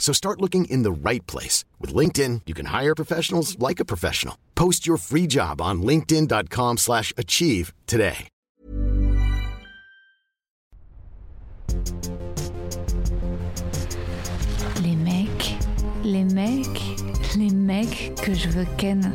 So start looking in the right place. With LinkedIn, you can hire professionals like a professional. Post your free job on linkedin.com slash achieve today. Les mecs, les mecs, les mecs que je veux ken.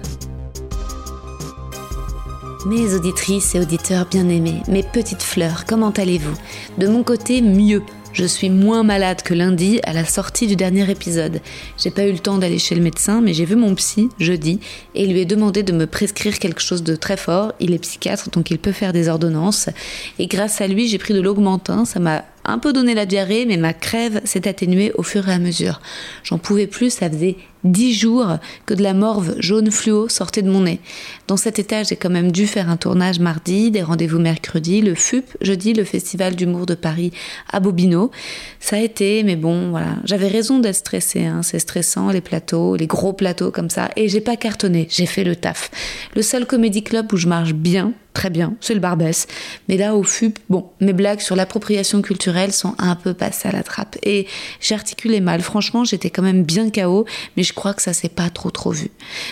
Mes auditrices et auditeurs bien-aimés, mes petites fleurs, comment allez-vous? De mon côté, mieux. Je suis moins malade que lundi à la sortie du dernier épisode. J'ai pas eu le temps d'aller chez le médecin, mais j'ai vu mon psy jeudi et lui ai demandé de me prescrire quelque chose de très fort. Il est psychiatre, donc il peut faire des ordonnances. Et grâce à lui, j'ai pris de l'augmentin. Ça m'a un peu donné la diarrhée, mais ma crève s'est atténuée au fur et à mesure. J'en pouvais plus, ça faisait dix jours que de la morve jaune fluo sortait de mon nez. Dans cet état, j'ai quand même dû faire un tournage mardi, des rendez-vous mercredi, le FUP jeudi, le Festival d'humour de Paris à Bobino. Ça a été, mais bon, voilà. J'avais raison d'être stressée, hein. c'est stressant, les plateaux, les gros plateaux comme ça, et j'ai pas cartonné, j'ai fait le taf. Le seul comédie club où je marche bien, très bien, c'est le Barbès. Mais là, au FUP, bon, mes blagues sur l'appropriation culturelle sont un peu passées à la trappe. Et j'articulais mal. Franchement, j'étais quand même bien KO, mais je crois que ça s'est pas trop trop vu.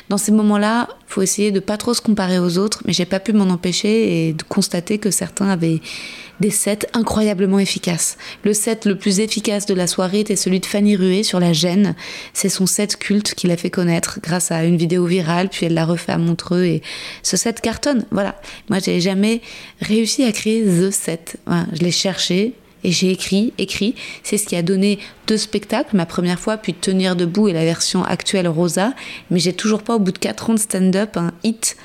Dans ces moments-là, faut essayer de pas trop se comparer aux autres, mais j'ai pas pu m'en empêcher et de constater que certains avaient des sets incroyablement efficaces. Le set le plus efficace de la soirée était celui de Fanny Rué sur la gêne. C'est son set culte qui l'a fait connaître grâce à une vidéo virale, puis elle l'a refait à Montreux et ce set cartonne. Voilà. Moi, j'ai jamais réussi à créer The Set. Je l'ai cherché, et j'ai écrit, écrit. C'est ce qui a donné deux spectacles, ma première fois, puis Tenir debout et la version actuelle Rosa. Mais j'ai toujours pas, au bout de quatre ans de stand-up, un hit.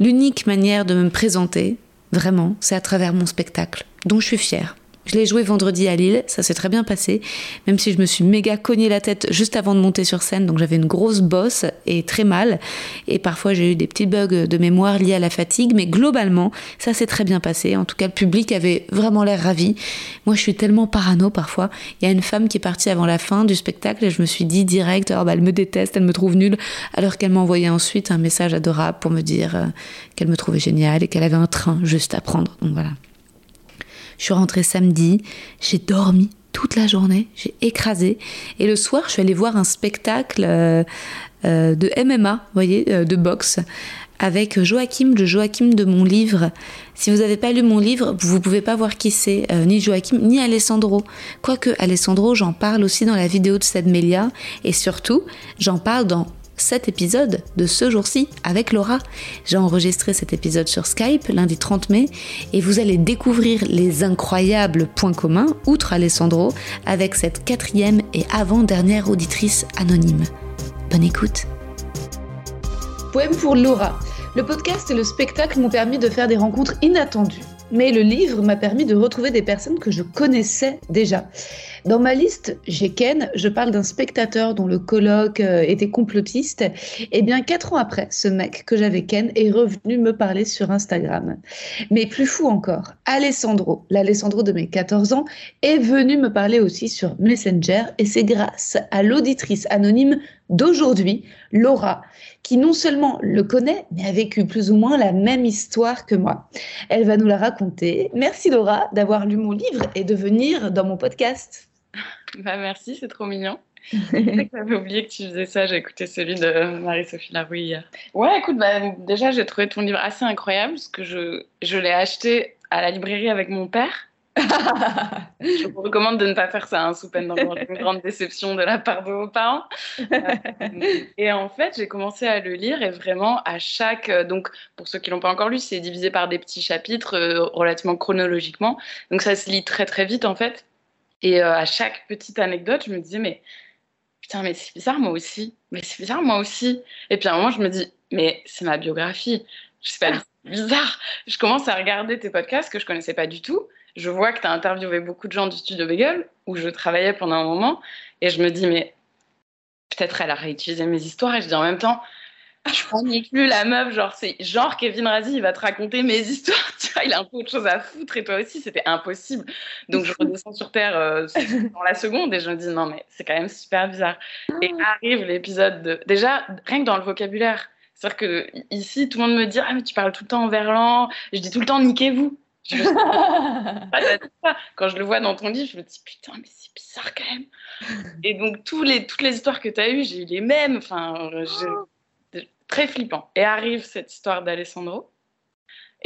L'unique manière de me présenter, vraiment, c'est à travers mon spectacle, dont je suis fière. Je l'ai joué vendredi à Lille, ça s'est très bien passé, même si je me suis méga cogné la tête juste avant de monter sur scène, donc j'avais une grosse bosse et très mal. Et parfois j'ai eu des petits bugs de mémoire liés à la fatigue, mais globalement, ça s'est très bien passé. En tout cas, le public avait vraiment l'air ravi. Moi, je suis tellement parano parfois. Il y a une femme qui est partie avant la fin du spectacle et je me suis dit direct, oh, bah, elle me déteste, elle me trouve nulle, alors qu'elle m'a envoyé ensuite un message adorable pour me dire euh, qu'elle me trouvait géniale et qu'elle avait un train juste à prendre. Donc voilà. Je suis rentrée samedi, j'ai dormi toute la journée, j'ai écrasé. Et le soir, je suis allée voir un spectacle euh, euh, de MMA, vous voyez, euh, de boxe, avec Joachim, le Joachim de mon livre. Si vous n'avez pas lu mon livre, vous ne pouvez pas voir qui c'est, ni Joachim, ni Alessandro. Quoique Alessandro, j'en parle aussi dans la vidéo de Sedmelia, et surtout, j'en parle dans cet épisode de ce jour-ci avec Laura. J'ai enregistré cet épisode sur Skype lundi 30 mai et vous allez découvrir les incroyables points communs, outre Alessandro, avec cette quatrième et avant-dernière auditrice anonyme. Bonne écoute. Poème pour Laura. Le podcast et le spectacle m'ont permis de faire des rencontres inattendues. Mais le livre m'a permis de retrouver des personnes que je connaissais déjà. Dans ma liste, j'ai Ken, je parle d'un spectateur dont le colloque euh, était complotiste. Eh bien, quatre ans après, ce mec que j'avais Ken est revenu me parler sur Instagram. Mais plus fou encore, Alessandro, l'Alessandro de mes 14 ans, est venu me parler aussi sur Messenger et c'est grâce à l'auditrice anonyme d'aujourd'hui, Laura, qui non seulement le connaît, mais a vécu plus ou moins la même histoire que moi. Elle va nous la raconter. Merci Laura d'avoir lu mon livre et de venir dans mon podcast. Bah merci, c'est trop mignon. J'avais oublié que tu faisais ça, j'ai écouté celui de Marie-Sophie Larouille hier. Ouais, écoute, bah, déjà j'ai trouvé ton livre assez incroyable parce que je, je l'ai acheté à la librairie avec mon père je vous recommande de ne pas faire ça, hein, sous peine d'avoir une grande déception de la part de vos parents. Euh, et en fait, j'ai commencé à le lire et vraiment à chaque. Euh, donc, pour ceux qui l'ont pas encore lu, c'est divisé par des petits chapitres euh, relativement chronologiquement. Donc, ça se lit très très vite en fait. Et euh, à chaque petite anecdote, je me disais, mais putain, mais c'est bizarre, moi aussi. Mais c'est bizarre, moi aussi. Et puis à un moment, je me dis, mais c'est ma biographie. Je sais pas, c'est bizarre. Je commence à regarder tes podcasts que je connaissais pas du tout. Je vois que tu as interviewé beaucoup de gens du studio Bagel, où je travaillais pendant un moment. Et je me dis, mais peut-être elle a réutilisé mes histoires. Et je dis en même temps, je connais plus la meuf, genre c'est genre Kevin Razi, il va te raconter mes histoires, tu vois, il a un peu autre chose à foutre et toi aussi, c'était impossible. Donc je redescends sur terre euh, dans la seconde et je me dis non mais c'est quand même super bizarre. Et ah. arrive l'épisode de déjà rien que dans le vocabulaire, c'est-à-dire que ici tout le monde me dit ah mais tu parles tout le temps en verlan, je dis tout le temps niquez-vous. Quand je le vois dans ton livre, je me dis putain, mais c'est bizarre quand même. Et donc, tous les, toutes les histoires que tu as eues, j'ai eu les mêmes. Enfin, très flippant. Et arrive cette histoire d'Alessandro.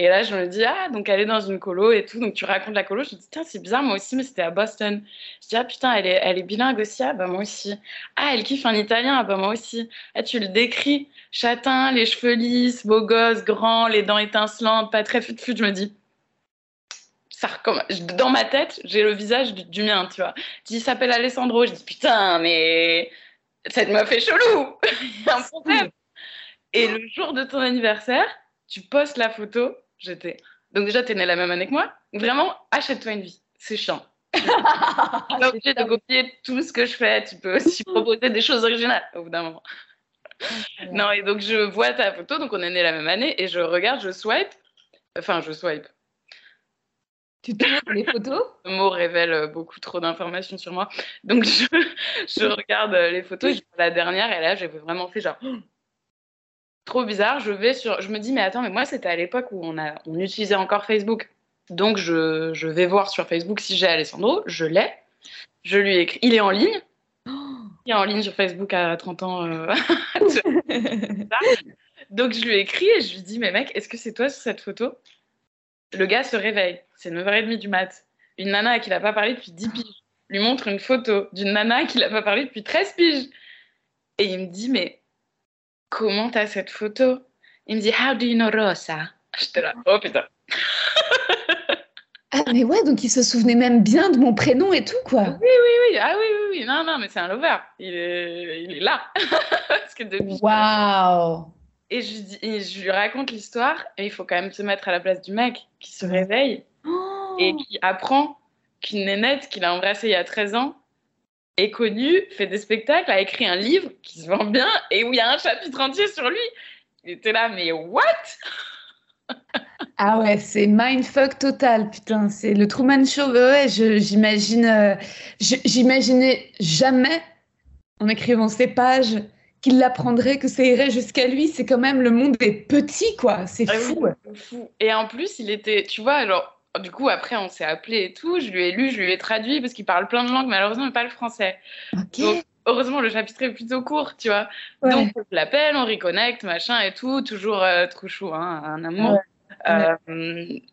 Et là, je me dis, ah, donc elle est dans une colo et tout. Donc tu racontes la colo. Je me dis, tiens, c'est bizarre, moi aussi, mais c'était à Boston. Je dis, ah putain, elle est, elle est bilingue aussi. Ah bah moi aussi. Ah, elle kiffe un italien. Ah bah moi aussi. Ah, tu le décris. Châtain, les cheveux lisses, beau gosse, grand, les dents étincelantes, pas très fut-fut. Je me dis, ça recommence. Dans ma tête, j'ai le visage du, mien, tu vois. Il s'appelle Alessandro. Je dis, putain, mais cette meuf est chelou. Il y a un problème. Et le jour de ton anniversaire, tu postes la photo. J'étais. Donc, déjà, tu es né la même année que moi. Vraiment, achète-toi une vie. C'est chiant. tu pas obligé de copier tout ce que je fais. Tu peux aussi proposer des choses originales au bout d'un moment. non, et donc, je vois ta photo. Donc, on est né la même année. Et je regarde, je swipe. Enfin, je swipe. Tu te les photos? Le mot révèle beaucoup trop d'informations sur moi. Donc, je, je regarde les photos. Je vois la dernière. Et là, j'ai vraiment fait genre trop bizarre. Je vais sur, je me dis mais attends, mais moi c'était à l'époque où on a, on utilisait encore Facebook. Donc je, je vais voir sur Facebook si j'ai Alessandro. Je l'ai. Je lui écris. Il est en ligne. Il est en ligne sur Facebook à 30 ans. Euh, donc je lui écris et je lui dis mais mec, est-ce que c'est toi sur cette photo? Le gars se réveille. C'est 9h30 du mat. Une nana à qui il n'a pas parlé depuis 10 piges lui montre une photo d'une nana qui n'a pas parlé depuis 13 piges. Et il me dit mais comment t'as cette photo? Il me dit, How do you know Rosa? J'étais là, oh putain. ah, mais ouais, donc il se souvenait même bien de mon prénom et tout, quoi. Oui, oui, oui. Ah oui, oui, oui. Non, non, mais c'est un lover. Il est, il est là. Parce que depuis. Waouh et je, dis, et je lui raconte l'histoire, et il faut quand même se mettre à la place du mec qui se réveille oh et qui apprend qu'une nénette qu'il a embrassée il y a 13 ans est connu, fait des spectacles, a écrit un livre qui se vend bien et où il y a un chapitre entier sur lui. Il était là, mais what? Ah ouais, c'est mindfuck total, putain. C'est le Truman Show. Ouais, j'imagine, euh, j'imaginais jamais en écrivant ces pages qu'il l'apprendrait, que ça irait jusqu'à lui. C'est quand même le monde est petit, quoi. C'est ah fou. fou. Et en plus, il était, tu vois, alors du coup, après, on s'est appelé et tout. Je lui ai lu, je lui ai traduit parce qu'il parle plein de langues, malheureusement, mais pas le français. Donc, heureusement, le chapitre est plutôt court, tu vois. Donc, je l'appelle, on reconnecte, machin et tout. Toujours euh, trop chou, hein, un amour. Euh,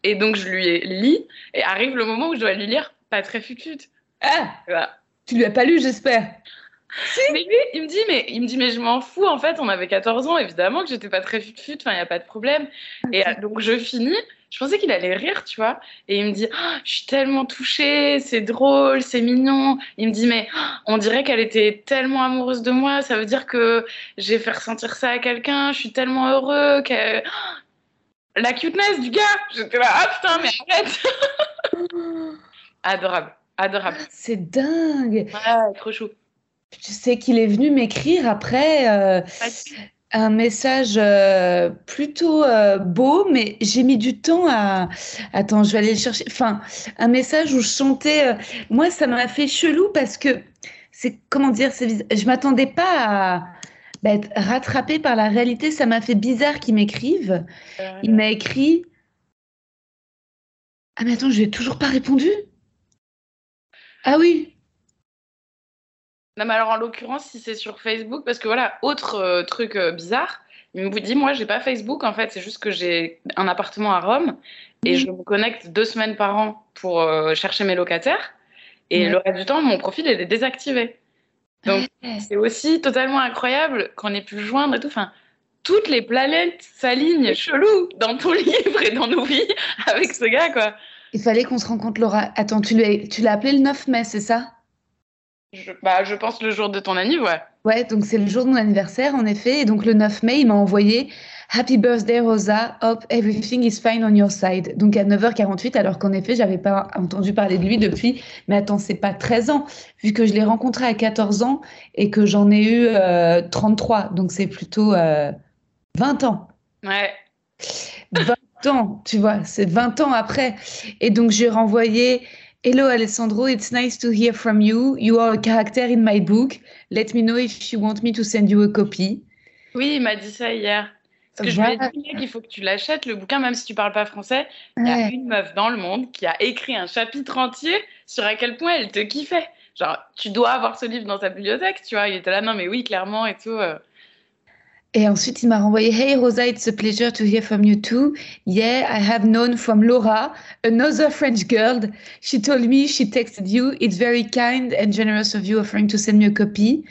et donc, je lui ai lu. Et arrive le moment où je dois lui lire Pas très fut Ah Tu lui as pas lu, j'espère mais lui, il me dit, mais il me dit, mais je m'en fous. En fait, on avait 14 ans, évidemment que j'étais pas très fut fut. Enfin, il y a pas de problème. Et euh, donc je finis. Je pensais qu'il allait rire, tu vois. Et il me dit, oh, je suis tellement touchée, c'est drôle, c'est mignon. Il me dit, mais oh, on dirait qu'elle était tellement amoureuse de moi. Ça veut dire que j'ai fait ressentir ça à quelqu'un. Je suis tellement heureux. Que... La cuteness du gars. J'étais là, ah putain, mais arrête. adorable, adorable. C'est dingue. Ouais, trop chou. Tu sais qu'il est venu m'écrire après. Euh, un message euh, plutôt euh, beau, mais j'ai mis du temps à. Attends, je vais aller le chercher. Enfin, un message où je chantais. Euh, moi, ça m'a fait chelou parce que c'est comment dire, je m'attendais pas à bah, être rattrapée par la réalité. Ça m'a fait bizarre qu'il m'écrive. Il m'a écrit. Ah mais attends, je lui ai toujours pas répondu. Ah oui, non, mais alors en l'occurrence, si c'est sur Facebook, parce que voilà, autre euh, truc euh, bizarre, il me dit Moi, j'ai pas Facebook, en fait, c'est juste que j'ai un appartement à Rome et je me connecte deux semaines par an pour euh, chercher mes locataires. Et le reste du temps, mon profil est désactivé. Donc, c'est aussi totalement incroyable qu'on ait pu joindre et tout. Enfin, toutes les planètes s'alignent chelou dans ton livre et dans nos vies avec ce gars, quoi. Il fallait qu'on se rencontre, Laura. Attends, tu l'as appelé le 9 mai, c'est ça? Je, bah, je pense le jour de ton anniversaire, ouais. Ouais, donc c'est le jour de mon anniversaire, en effet. Et donc le 9 mai, il m'a envoyé Happy birthday, Rosa. Hope everything is fine on your side. Donc à 9h48, alors qu'en effet, j'avais pas entendu parler de lui depuis. Mais attends, c'est pas 13 ans, vu que je l'ai rencontré à 14 ans et que j'en ai eu 33. Euh, donc c'est plutôt 20 euh, ans. Ouais. 20 ans, tu vois, c'est 20 ans après. Et donc j'ai renvoyé Hello Alessandro, it's nice to hear from you. You are a character in my book. Let me know if you want me to send you a copy. Oui, il m'a dit ça hier. Parce que je lui ai dit qu'il faut que tu l'achètes, le bouquin, même si tu parles pas français. Il y a une meuf dans le monde qui a écrit un chapitre entier sur à quel point elle te kiffait. Genre, tu dois avoir ce livre dans ta bibliothèque, tu vois. Il était là, non, mais oui, clairement et tout. Et ensuite, il m'a renvoyé Hey Rosa, it's a pleasure to hear from you too. Yeah, I have known from Laura, another French girl. She told me she texted you. It's very kind and generous of you offering to send me a copy.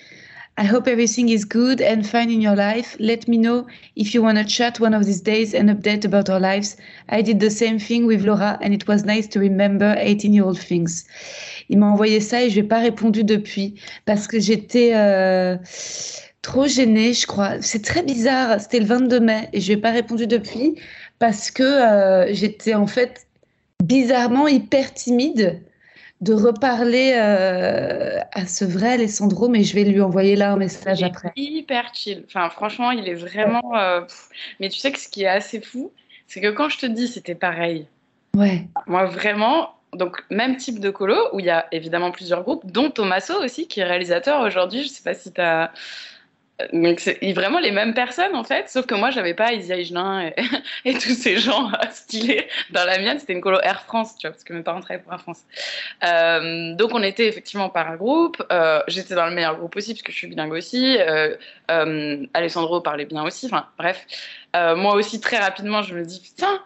I hope everything is good and fine in your life. Let me know if you want to chat one of these days and update about our lives. I did the same thing with Laura and it was nice to remember 18 year old things. Il m'a envoyé ça et je n'ai pas répondu depuis parce que j'étais. Euh trop gênée, je crois. C'est très bizarre. C'était le 22 mai et je n'ai pas répondu depuis parce que euh, j'étais en fait bizarrement hyper timide de reparler euh, à ce vrai Alessandro, mais je vais lui envoyer là un message il après. hyper chill. Enfin, franchement, il est vraiment. Euh, mais tu sais que ce qui est assez fou, c'est que quand je te dis c'était pareil. Ouais. Moi, vraiment, donc même type de colo où il y a évidemment plusieurs groupes, dont Tommaso aussi, qui est réalisateur aujourd'hui. Je sais pas si tu as donc c'est vraiment les mêmes personnes en fait, sauf que moi j'avais pas Isia Higelin et, et, tous ces gens stylés dans la mienne, c'était une colo Air France, tu vois, parce que mes parents travaillaient pour Air France. Euh, donc on était effectivement par un groupe, euh, j'étais dans le meilleur groupe aussi parce que je suis bilingue aussi, euh, Alessandro parlait bien aussi, enfin bref. moi aussi très rapidement je me dis putain,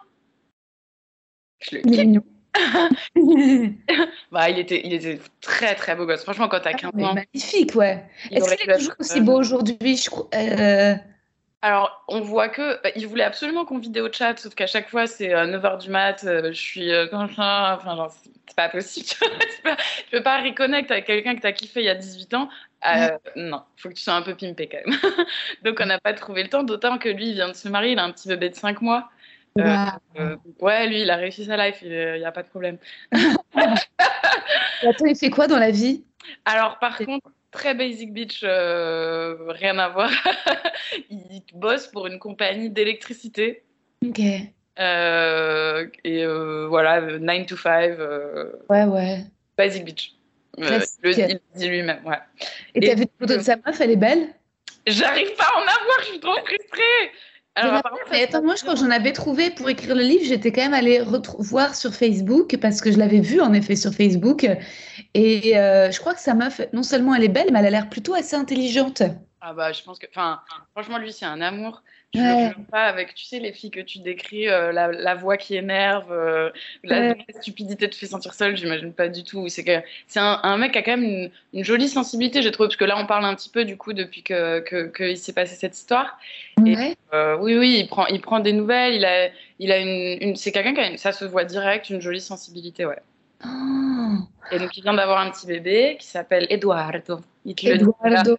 je le kiffe. bah, il, était, il était très très beau gosse. Franchement, quand t'as 15 ah, ans. Magnifique, ouais. Est-ce qu'il est toujours aussi beau aujourd'hui je euh... Alors, on voit que bah, il voulait absolument qu'on vidéo chat, sauf qu'à chaque fois, c'est 9h euh, du mat, euh, je suis euh, comme ça, enfin, genre, c'est pas possible. pas, je peux pas reconnecter avec quelqu'un que t'as kiffé il y a 18 ans. Non, faut que tu sois un peu pimpé quand même. Donc, on n'a pas trouvé le temps, d'autant que lui, il vient de se marier, il a un petit bébé de 5 mois. Euh, euh, ouais, lui, il a réussi sa life, il n'y a pas de problème. Attends, il fait quoi dans la vie? Alors, par contre, très basic euh, rien à voir. il bosse pour une compagnie d'électricité. Ok. et voilà, 9 to 5. ouais, ouais. Basic bitch. le, il dit lui-même, ouais. Et t'as vu une photo de sa meuf, elle est belle? J'arrive pas à en avoir, je suis trop frustrée. Alors, attends, moi, quand j'en avais trouvé pour écrire le livre, j'étais quand même allée voir sur Facebook parce que je l'avais vu en effet sur Facebook. Et euh, je crois que sa meuf, non seulement elle est belle, mais elle a l'air plutôt assez intelligente. Ah bah, je pense que, enfin, franchement, lui, c'est un amour. Je ne pas avec, tu sais, les filles que tu décris, euh, la, la, voix qui énerve, euh, la, stupidité te fait sentir seule, j'imagine pas du tout. C'est que c'est un, un, mec qui a quand même une, une jolie sensibilité, j'ai trouvé, parce que là, on parle un petit peu du coup depuis que qu'il que s'est passé cette histoire. Et, euh, oui, oui, il prend, il prend des nouvelles, il a, il a une, une c'est quelqu'un qui a, une, ça se voit direct, une jolie sensibilité, ouais. Oh. Et donc, il vient d'avoir un petit bébé qui s'appelle Eduardo. Il te Eduardo.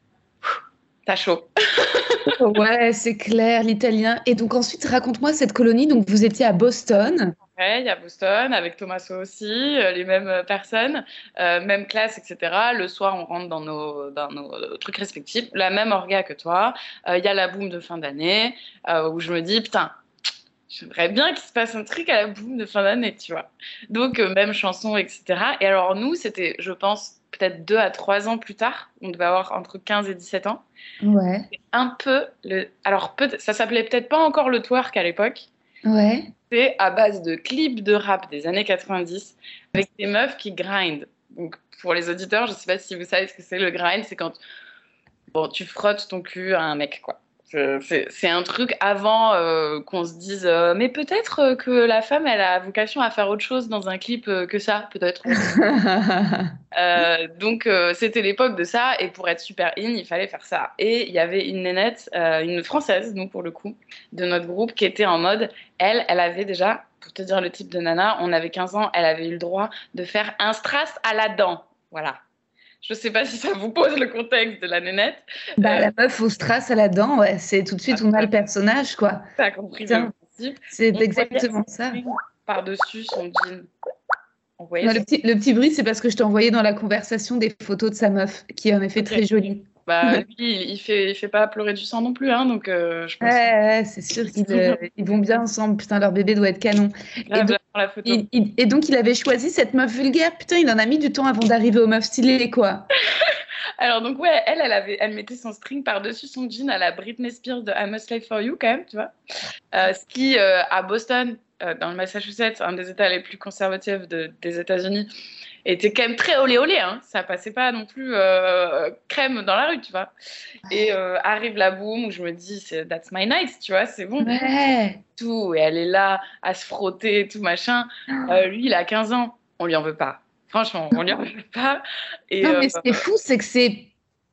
T'as chaud. ouais, c'est clair, l'italien. Et donc ensuite, raconte-moi cette colonie. Donc vous étiez à Boston. Ouais, il y a Boston, avec Thomas aussi, euh, les mêmes personnes, euh, même classe, etc. Le soir, on rentre dans nos, dans nos trucs respectifs. La même orga que toi. Euh, il y a la boom de fin d'année, où je me dis, putain, j'aimerais bien qu'il se passe un truc à la boom de fin d'année, tu vois. Donc, même chanson, etc. Et alors, nous, c'était, je pense, peut-être deux à trois ans plus tard, on devait avoir entre 15 et 17 ans. Ouais. Un peu le. Alors, peut... ça s'appelait peut-être pas encore le twerk à l'époque. Ouais. C'est à base de clips de rap des années 90 avec des meufs qui grind. Donc, pour les auditeurs, je sais pas si vous savez ce que c'est le grind, c'est quand bon, tu frottes ton cul à un mec, quoi. C'est un truc avant euh, qu'on se dise, euh, mais peut-être euh, que la femme, elle a vocation à faire autre chose dans un clip que ça, peut-être. donc, c'était l'époque de ça, et pour être super in, il fallait faire ça. Et il y avait une nénette, une française, donc pour le coup, de notre groupe, qui était en mode, elle, elle avait déjà pour te dire le type de nana, on avait 15 ans, elle avait eu le droit de faire un strass à la dent. Voilà. Je sais pas si ça vous pose le contexte de la nénette. Bah, euh, La meuf au strass à la dent, ouais, c'est tout de suite, on a le personnage, quoi. T'as compris le principe. C'est exactement ça. Par-dessus son jean. le, petit, le petit bruit, c'est parce que je t'ai envoyé dans la conversation des photos de sa meuf, qui est en effet très jolie. Bah, lui, il fait, il fait pas pleurer du sang non plus, hein, donc euh, je pense. Ouais, c'est sûr qu'ils euh, vont bien ensemble. Putain, leur bébé doit être canon. et, donc, la photo. Il, et, donc, il avait choisi cette meuf vulgaire. Putain, il en a mis du temps avant d'arriver aux meufs stylées, quoi. Alors, donc, ouais, elle, elle, avait, elle mettait son string par-dessus son jean à la Britney Spears de I'm a Slave for You, quand même, tu vois. Euh, ce qui, à Boston, dans le Massachusetts, un des États les plus conservatifs de, des États-Unis, était quand même très olé olé. Hein. Ça passait pas non plus euh, crème dans la rue, tu vois. Et euh, arrive la boum où je me dis, that's my night, tu vois, c'est bon. Ouais. Tout. Et elle est là à se frotter, tout machin. Ah. Euh, lui, il a 15 ans. On lui en veut pas. Franchement, on lui en veut pas. Et, non, mais ce qui est fou, c'est que c'est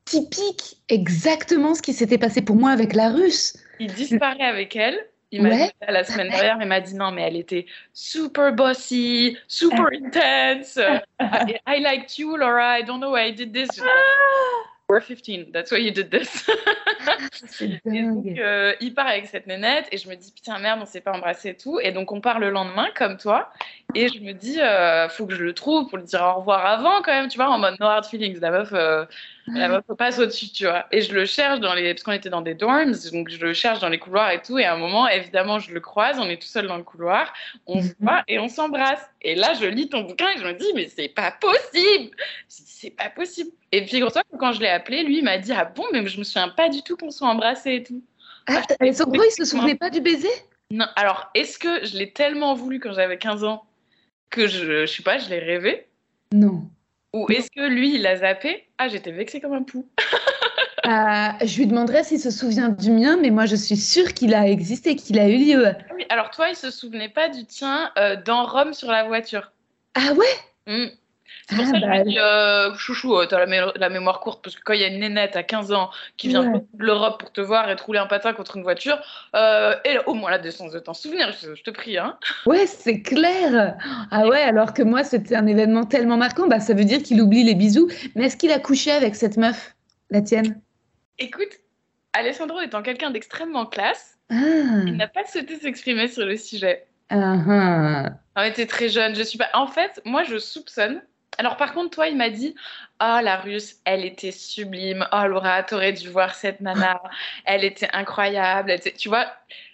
typique exactement ce qui s'était passé pour moi avec la russe. Il disparaît avec elle. Il m'a dit la semaine dernière, il m'a dit non, mais elle était super bossy, super intense. I, I liked you, Laura. I don't know why I did this. Ah! We're 15, that's why you did this. et donc, euh, il part avec cette nénette et je me dis, putain, merde, on s'est pas embrassé et tout. Et donc, on part le lendemain, comme toi. Et je me dis, euh, faut que je le trouve pour lui dire au revoir avant, quand même, tu vois, en mode no hard feelings. La meuf, euh, la meuf passe au-dessus, tu vois. Et je le cherche dans les. Parce qu'on était dans des dorms, donc je le cherche dans les couloirs et tout. Et à un moment, évidemment, je le croise, on est tout seul dans le couloir, on se mhm. voit et on s'embrasse. Et là, je lis ton bouquin et je me dis, mais c'est pas possible! c'est pas possible. Et puis, quand je l'ai appelé, lui, il m'a dit, ah bon, mais je me souviens pas du tout qu'on soit embrassés et tout. Ah, et son gros, il se souvenait pas du baiser? Non, alors, est-ce que je l'ai tellement voulu quand j'avais 15 ans que je, je sais pas, je l'ai rêvé? Non. Ou est-ce que lui, il l'a zappé? Ah, j'étais vexée comme un pou. Euh, je lui demanderai s'il se souvient du mien, mais moi je suis sûre qu'il a existé, qu'il a eu lieu. Ah oui, alors toi, il se souvenait pas du tien euh, dans Rome sur la voiture? Ah ouais? Mmh. C'est pour ah, ça que je bah dis, euh, chouchou, euh, t'as la, la, mémoire courte, parce que quand il y a une nénette à 15 ans qui vient de l'Europe pour te voir et te rouler un patin contre une voiture, euh, et au moins la décence de t'en souvenir, je, te prie. Hein. Ouais, c'est clair. Ah ouais, alors que moi, c'était un événement tellement marquant, bah, ça veut dire qu'il oublie les bisous. Mais est-ce qu'il a couché avec cette meuf, la tienne? Écoute, Alessandro étant quelqu'un d'extrêmement classe, ah. il n'a pas souhaité s'exprimer sur le sujet. Ah, ah. On était très jeune, je suis pas. En fait, moi, je soupçonne alors par contre, toi, il m'a dit, oh la russe, elle était sublime. Oh Laura, t'aurais dû voir cette nana. Elle était incroyable. Tu vois,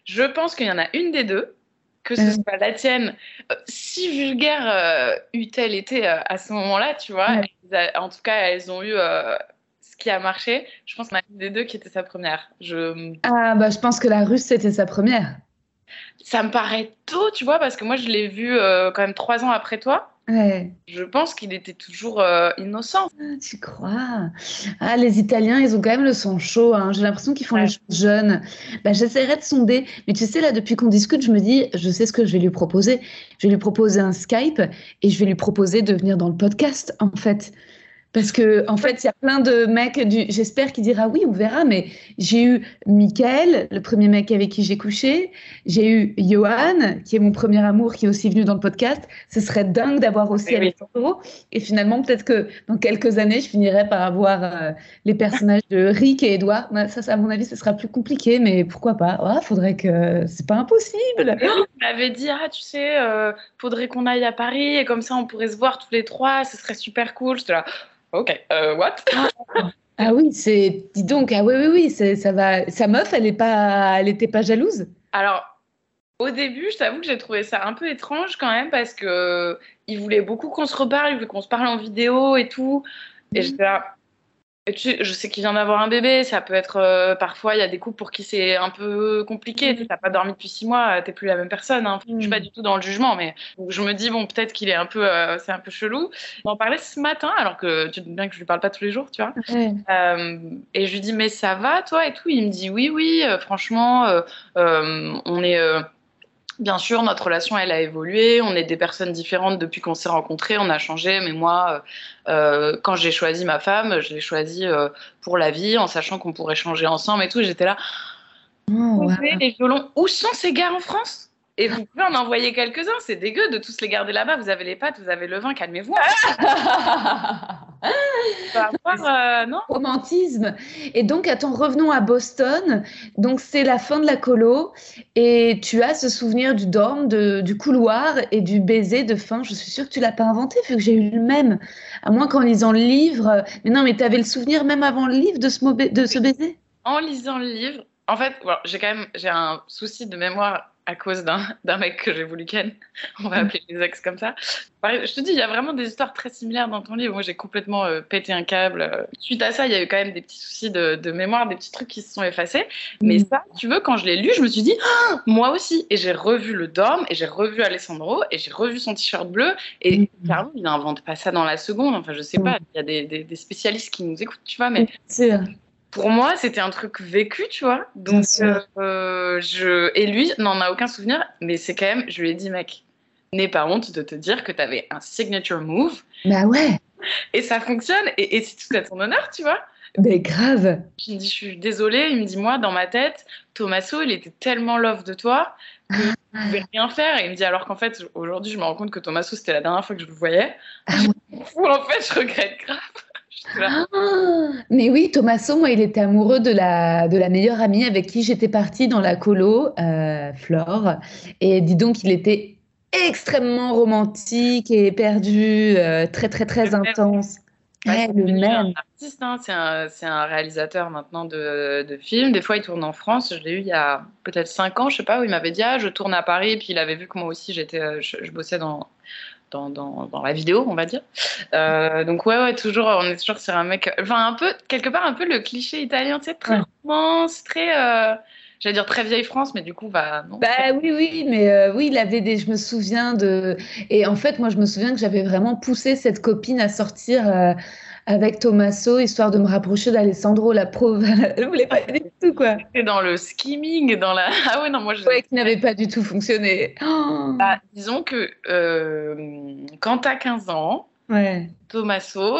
je pense qu'il y en a une des deux, que ce mm. soit la tienne, euh, si vulgaire euh, eût-elle été euh, à ce moment-là, tu vois. en tout cas, elles ont eu ce qui a marché. Je pense qu'il y en a une des deux qui était sa première. Je... Ah bah je pense que la russe, c'était sa première. Ça me paraît tôt, tu vois, parce que moi, je l'ai vu quand même trois ans après toi. Je pense qu'il était toujours euh, innocent. Ah, tu crois? Ah, les Italiens, ils ont quand même le sang chaud. Hein. J'ai l'impression qu'ils font les choses jeunes. Bah, J'essaierai de sonder. Mais tu sais, là, depuis qu'on discute, je me dis, je sais ce que je vais lui proposer. Je vais lui proposer un Skype et je vais lui proposer de venir dans le podcast, en fait. Parce que en fait, il y a plein de mecs. Du... J'espère qu'il dira oui, on verra. Mais j'ai eu Michael, le premier mec avec qui j'ai couché. J'ai eu Johan, qui est mon premier amour, qui est aussi venu dans le podcast. Ce serait dingue d'avoir aussi oui, Alessandro. Et finalement, peut-être que dans quelques années, je finirai par avoir euh, les personnages de Rick et Edouard. Ça, à mon avis, ce sera plus compliqué, mais pourquoi pas? Il faudrait que c'est pas impossible. On m'avait dit ah tu sais, euh, faudrait qu'on aille à Paris et comme ça on pourrait se voir tous les trois. Ce serait super cool. J'étais là ok, euh, what? Ah oui, c'est. Dis donc, ah oui, oui, oui, ça va. Sa meuf, elle est pas, elle était pas jalouse. Alors, au début, je t'avoue que j'ai trouvé ça un peu étrange quand même parce que il voulait beaucoup qu'on se reparle, il voulait qu'on se parle en vidéo et tout. Et mhm. j'étais là, je sais qu'il vient d'avoir un bébé, ça peut être euh, parfois il y a des couples pour qui c'est un peu compliqué. Tu n'as pas dormi depuis six mois, t'es plus la même personne. Hein. Je suis pas mm. du tout dans le jugement, mais je me dis bon peut-être qu'il est un peu, euh, c'est un peu chelou. On en parlait ce matin, alors que tu te dis bien que je lui parle pas tous les jours, tu vois. Euh, et je lui dis mais ça va toi et tout? Il me dit oui oui, franchement, on est Bien sûr, notre relation, elle a évolué. On est des personnes différentes depuis qu'on s'est rencontrés. On a changé. Mais moi, euh, euh, quand j'ai choisi ma femme, je l'ai choisie euh, pour la vie, en sachant qu'on pourrait changer ensemble et tout. J'étais là. Oh, les violons. Où sont ces gars en France? Et vous pouvez en envoyer quelques-uns, c'est dégueu de tous les garder là-bas. Vous avez les pâtes, vous avez le vin, calmez-vous. euh, non? Romantisme. Et donc, attends, revenons à Boston. Donc, c'est la fin de la colo et tu as ce souvenir du dorme, de, du couloir et du baiser de fin. Je suis sûre que tu l'as pas inventé, vu que j'ai eu le même. À moins qu'en lisant le livre. Mais non, mais tu avais le souvenir même avant le livre de ce, de ce baiser? En lisant le livre, en fait, j'ai quand même j'ai un souci de mémoire à cause d'un mec que j'ai voulu ken. On va appeler les ex comme ça. Je te dis, il y a vraiment des histoires très similaires dans ton livre. Moi, j'ai complètement euh, pété un câble. Suite à ça, il y a eu quand même des petits soucis de, de mémoire, des petits trucs qui se sont effacés. Mais mm. ça, tu veux, quand je l'ai lu, je me suis dit, ah, moi aussi. Et j'ai revu le Dorm, et j'ai revu Alessandro, et j'ai revu son t-shirt bleu. Et mm. clairement, il n'invente pas ça dans la seconde. Enfin, je sais mm. pas, il y a des, des, des, spécialistes qui nous écoutent, tu vois, mais pour moi, c'était un truc vécu, tu vois. Donc, euh, je... Et lui n'en a aucun souvenir, mais c'est quand même, je lui ai dit, mec, n'aie pas honte de te dire que tu avais un signature move. Bah ouais. Et ça fonctionne, et, c'est tout à ton honneur, tu vois. Mais grave. Je me dis, je suis désolée. Il me dit, moi, dans ma tête, Tommaso, il était tellement love de toi que je ne pouvais rien faire. Et il me dit, alors qu'en fait, aujourd'hui, je me rends compte que Tommaso, c'était la dernière fois que je le voyais. Ah en fait, je regrette grave. Ah, mais oui, Thomaso, moi, il était amoureux de la, de la meilleure amie avec qui j'étais partie dans la colo, euh, Flore. Et dis donc, il était extrêmement romantique et perdu, euh, très, très, très intense. Ouais, le même. artiste, hein, c'est un, réalisateur maintenant de, de, films. Des fois, il tourne en France. Je l'ai eu il y a peut-être 5 ans, je sais pas, où il m'avait dit ah, je tourne à Paris. Puis il avait vu que moi aussi, j'étais, euh, je, bossais dans, dans, dans, la vidéo, on va dire. Euh, donc ouais, ouais, toujours, on est toujours sur un mec, enfin un peu, quelque part un peu le cliché italien, tu sais, très romance, très, euh, j'allais dire très vieille France, mais du coup, bah non. Bah oui, oui, mais euh, oui, il avait des, je me souviens de, et en fait, moi, je me souviens que j'avais vraiment poussé cette copine à sortir avec Tommaso, histoire de me rapprocher d'Alessandro, la preuve. Elle voulait pas du tout, quoi. C'était dans le skimming, dans la. Ah ouais, non, moi je. Ouais, qui n'avait pas du tout fonctionné. Oh. Bah, disons que euh, quand t'as 15 ans, ouais. Tommaso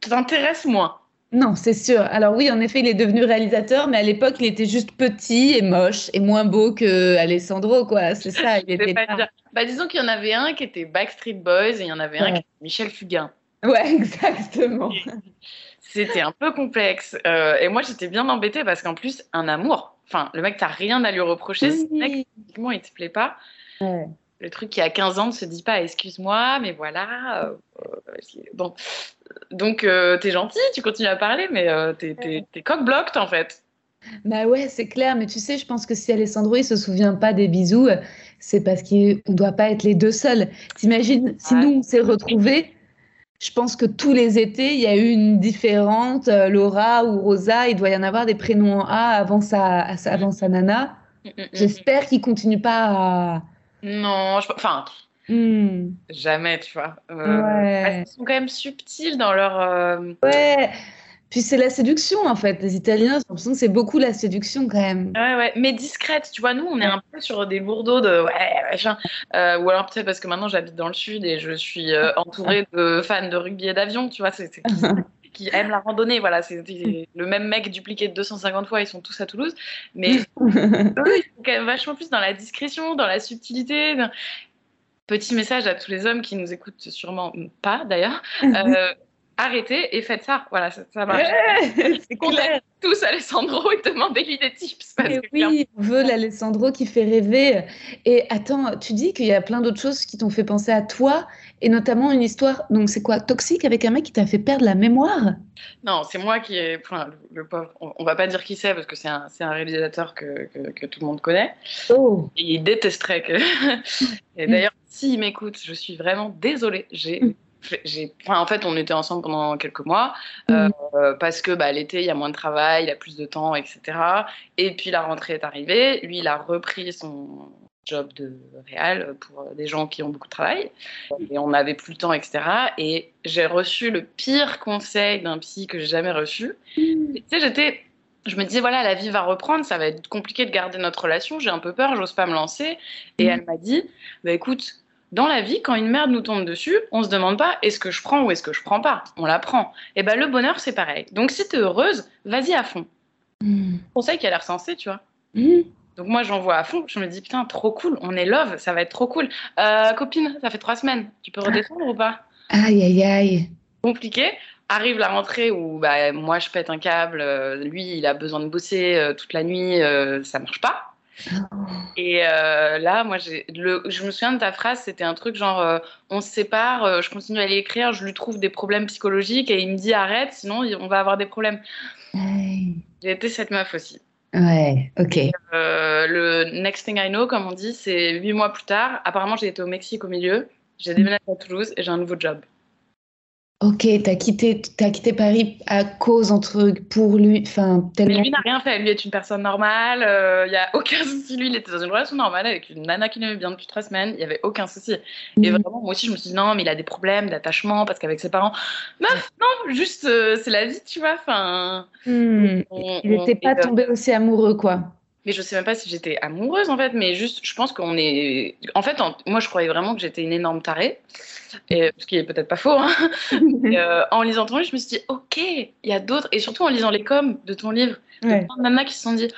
t'intéresse moins. Non, c'est sûr. Alors oui, en effet, il est devenu réalisateur, mais à l'époque, il était juste petit et moche et moins beau que Alessandro, quoi. C'est ça. Il était pas... Bah, disons qu'il y en avait un qui était Backstreet Boys et il y en avait un qui était Michel Fugain. Ouais, exactement. C'était un peu complexe. Euh, et moi, j'étais bien embêtée parce qu'en plus, un amour. Enfin, le mec, t'as rien à lui reprocher. Oui. Ce mec, il te plaît pas. Le truc qui a 15 ans ne se dit pas excuse-moi, mais voilà. Euh, euh, bon. Donc, t'es gentil, tu continues à parler, mais t'es coq-blocked en fait. Bah ouais, c'est clair, mais tu sais, je pense que si Alessandro il se souvient pas des bisous, c'est parce qu'on ne doit pas être les deux seuls. T'imagines, si nous on s'est retrouvés, je pense que tous les étés, il y a eu une différente, euh, Laura ou Rosa, il doit y en avoir des prénoms en A avant sa, avant sa nana. Mm, mm, mm, J'espère qu'ils ne continuent pas à... Non, je... enfin, hmm. jamais, tu vois. Euh, Ils sont quand même subtils dans leur... Euh, ouais, puis c'est la séduction en fait. Les Italiens, j'ai l'impression que c'est beaucoup la séduction quand même. Ouais, ouais, mais discrète. Tu vois, nous, on est un peu sur des lourdeaux de ouais, machin. Euh, ou alors peut-être parce que maintenant j'habite dans le sud et je suis euh, entourée de fans de rugby et d'avion, tu vois, c'est qui, qui, aiment la randonnée. Voilà, c'est le même mec dupliqué de 250 fois, ils sont tous à Toulouse. Mais eux, ils sont quand même vachement plus dans la discrétion, dans la subtilité. Petit message à tous les hommes qui nous écoutent sûrement pas d'ailleurs. Euh, arrêtez et faites ça. Voilà, ça, marche. c'est clair. tous Alessandro et demandez-lui des tips. oui, on veut l'Alessandro qui fait rêver. Et attends, tu dis qu'il y a plein d'autres choses qui t'ont fait penser à toi, et notamment une histoire, donc c'est quoi, toxique avec un mec qui t'a fait perdre la mémoire? Non, c'est moi qui ai. Enfin, le pauvre, on, va pas dire qui c'est parce que c'est un, un, réalisateur que, que, tout le monde connaît. Oh. il détesterait que. et d'ailleurs, s'il m'écoute, je suis vraiment désolée. J'ai Enfin, en fait, on était ensemble pendant quelques mois mm. euh, parce que bah, l'été, il y a moins de travail, il a plus de temps, etc. Et puis la rentrée est arrivée. Lui, il a repris son job de réal pour des gens qui ont beaucoup de travail. Et on n'avait plus le temps, etc. Et j'ai reçu le pire conseil d'un psy que j'ai jamais reçu. Mm. Tu sais, j'étais je me disais, voilà, la vie va reprendre, ça va être compliqué de garder notre relation, j'ai un peu peur, j'ose pas me lancer. Et mm. elle m'a dit, bah, écoute, dans la vie, quand une merde nous tombe dessus, on se demande pas est-ce que je prends ou est-ce que je prends pas? On la prend. Et ben le bonheur, c'est pareil. Donc si tu es heureuse, vas-y à fond. Mm. Conseil qui a l'air sensé, tu vois. Hmm. Donc moi, j'envoie à fond. Je me dis, putain, trop cool, on est love, ça va être trop cool. Euh, copine, ça fait trois semaines. Tu peux redescendre ou pas? Aïe, aïe, aïe. Compliqué. Arrive la rentrée où bah, moi, je pète un câble. euh, lui, il a besoin de bosser euh, toute la nuit. ça marche pas. Et euh, là, moi, le, je me souviens de ta phrase, c'était un truc genre, euh, on se sépare, euh, je continue à l'écrire, je lui trouve des problèmes psychologiques et il me dit arrête, sinon on va avoir des problèmes. J'ai été cette meuf aussi. Ouais, ok. Le next thing I know, comme on dit, c'est huit mois plus tard. Apparemment, j'ai été au Mexique au milieu, j'ai déménagé à Toulouse et j'ai un nouveau job. Ok, t'as quitté, t'as quitté Paris à cause, entre pour lui, enfin, Mais tellement. lui n'a rien fait, lui est une personne normale, il n'y a aucun souci. Lui, il était dans une relation normale avec une nana qui l'aimait bien depuis trois semaines, il n'y avait aucun souci. Et Mm. vraiment, moi aussi, je me suis dit non, mais il a des problèmes d'attachement parce qu'avec ses parents. Meuf, non, juste, euh, c'est la vie, tu vois. Enfin, on- Il n'était pas et, euh, tombé aussi amoureux, quoi. Mais je sais même pas si j'étais amoureuse en fait, mais juste, je pense qu'on est. En fait, en- moi, je croyais vraiment que j'étais une énorme tarée, et... ce qui est peut-être pas faux. hein. Et, euh, en lisant ton livre, je me suis dit, ok, il y a d'autres, et surtout en lisant les coms de ton livre, il y a Ouais. plein de nanas qui se sont dit,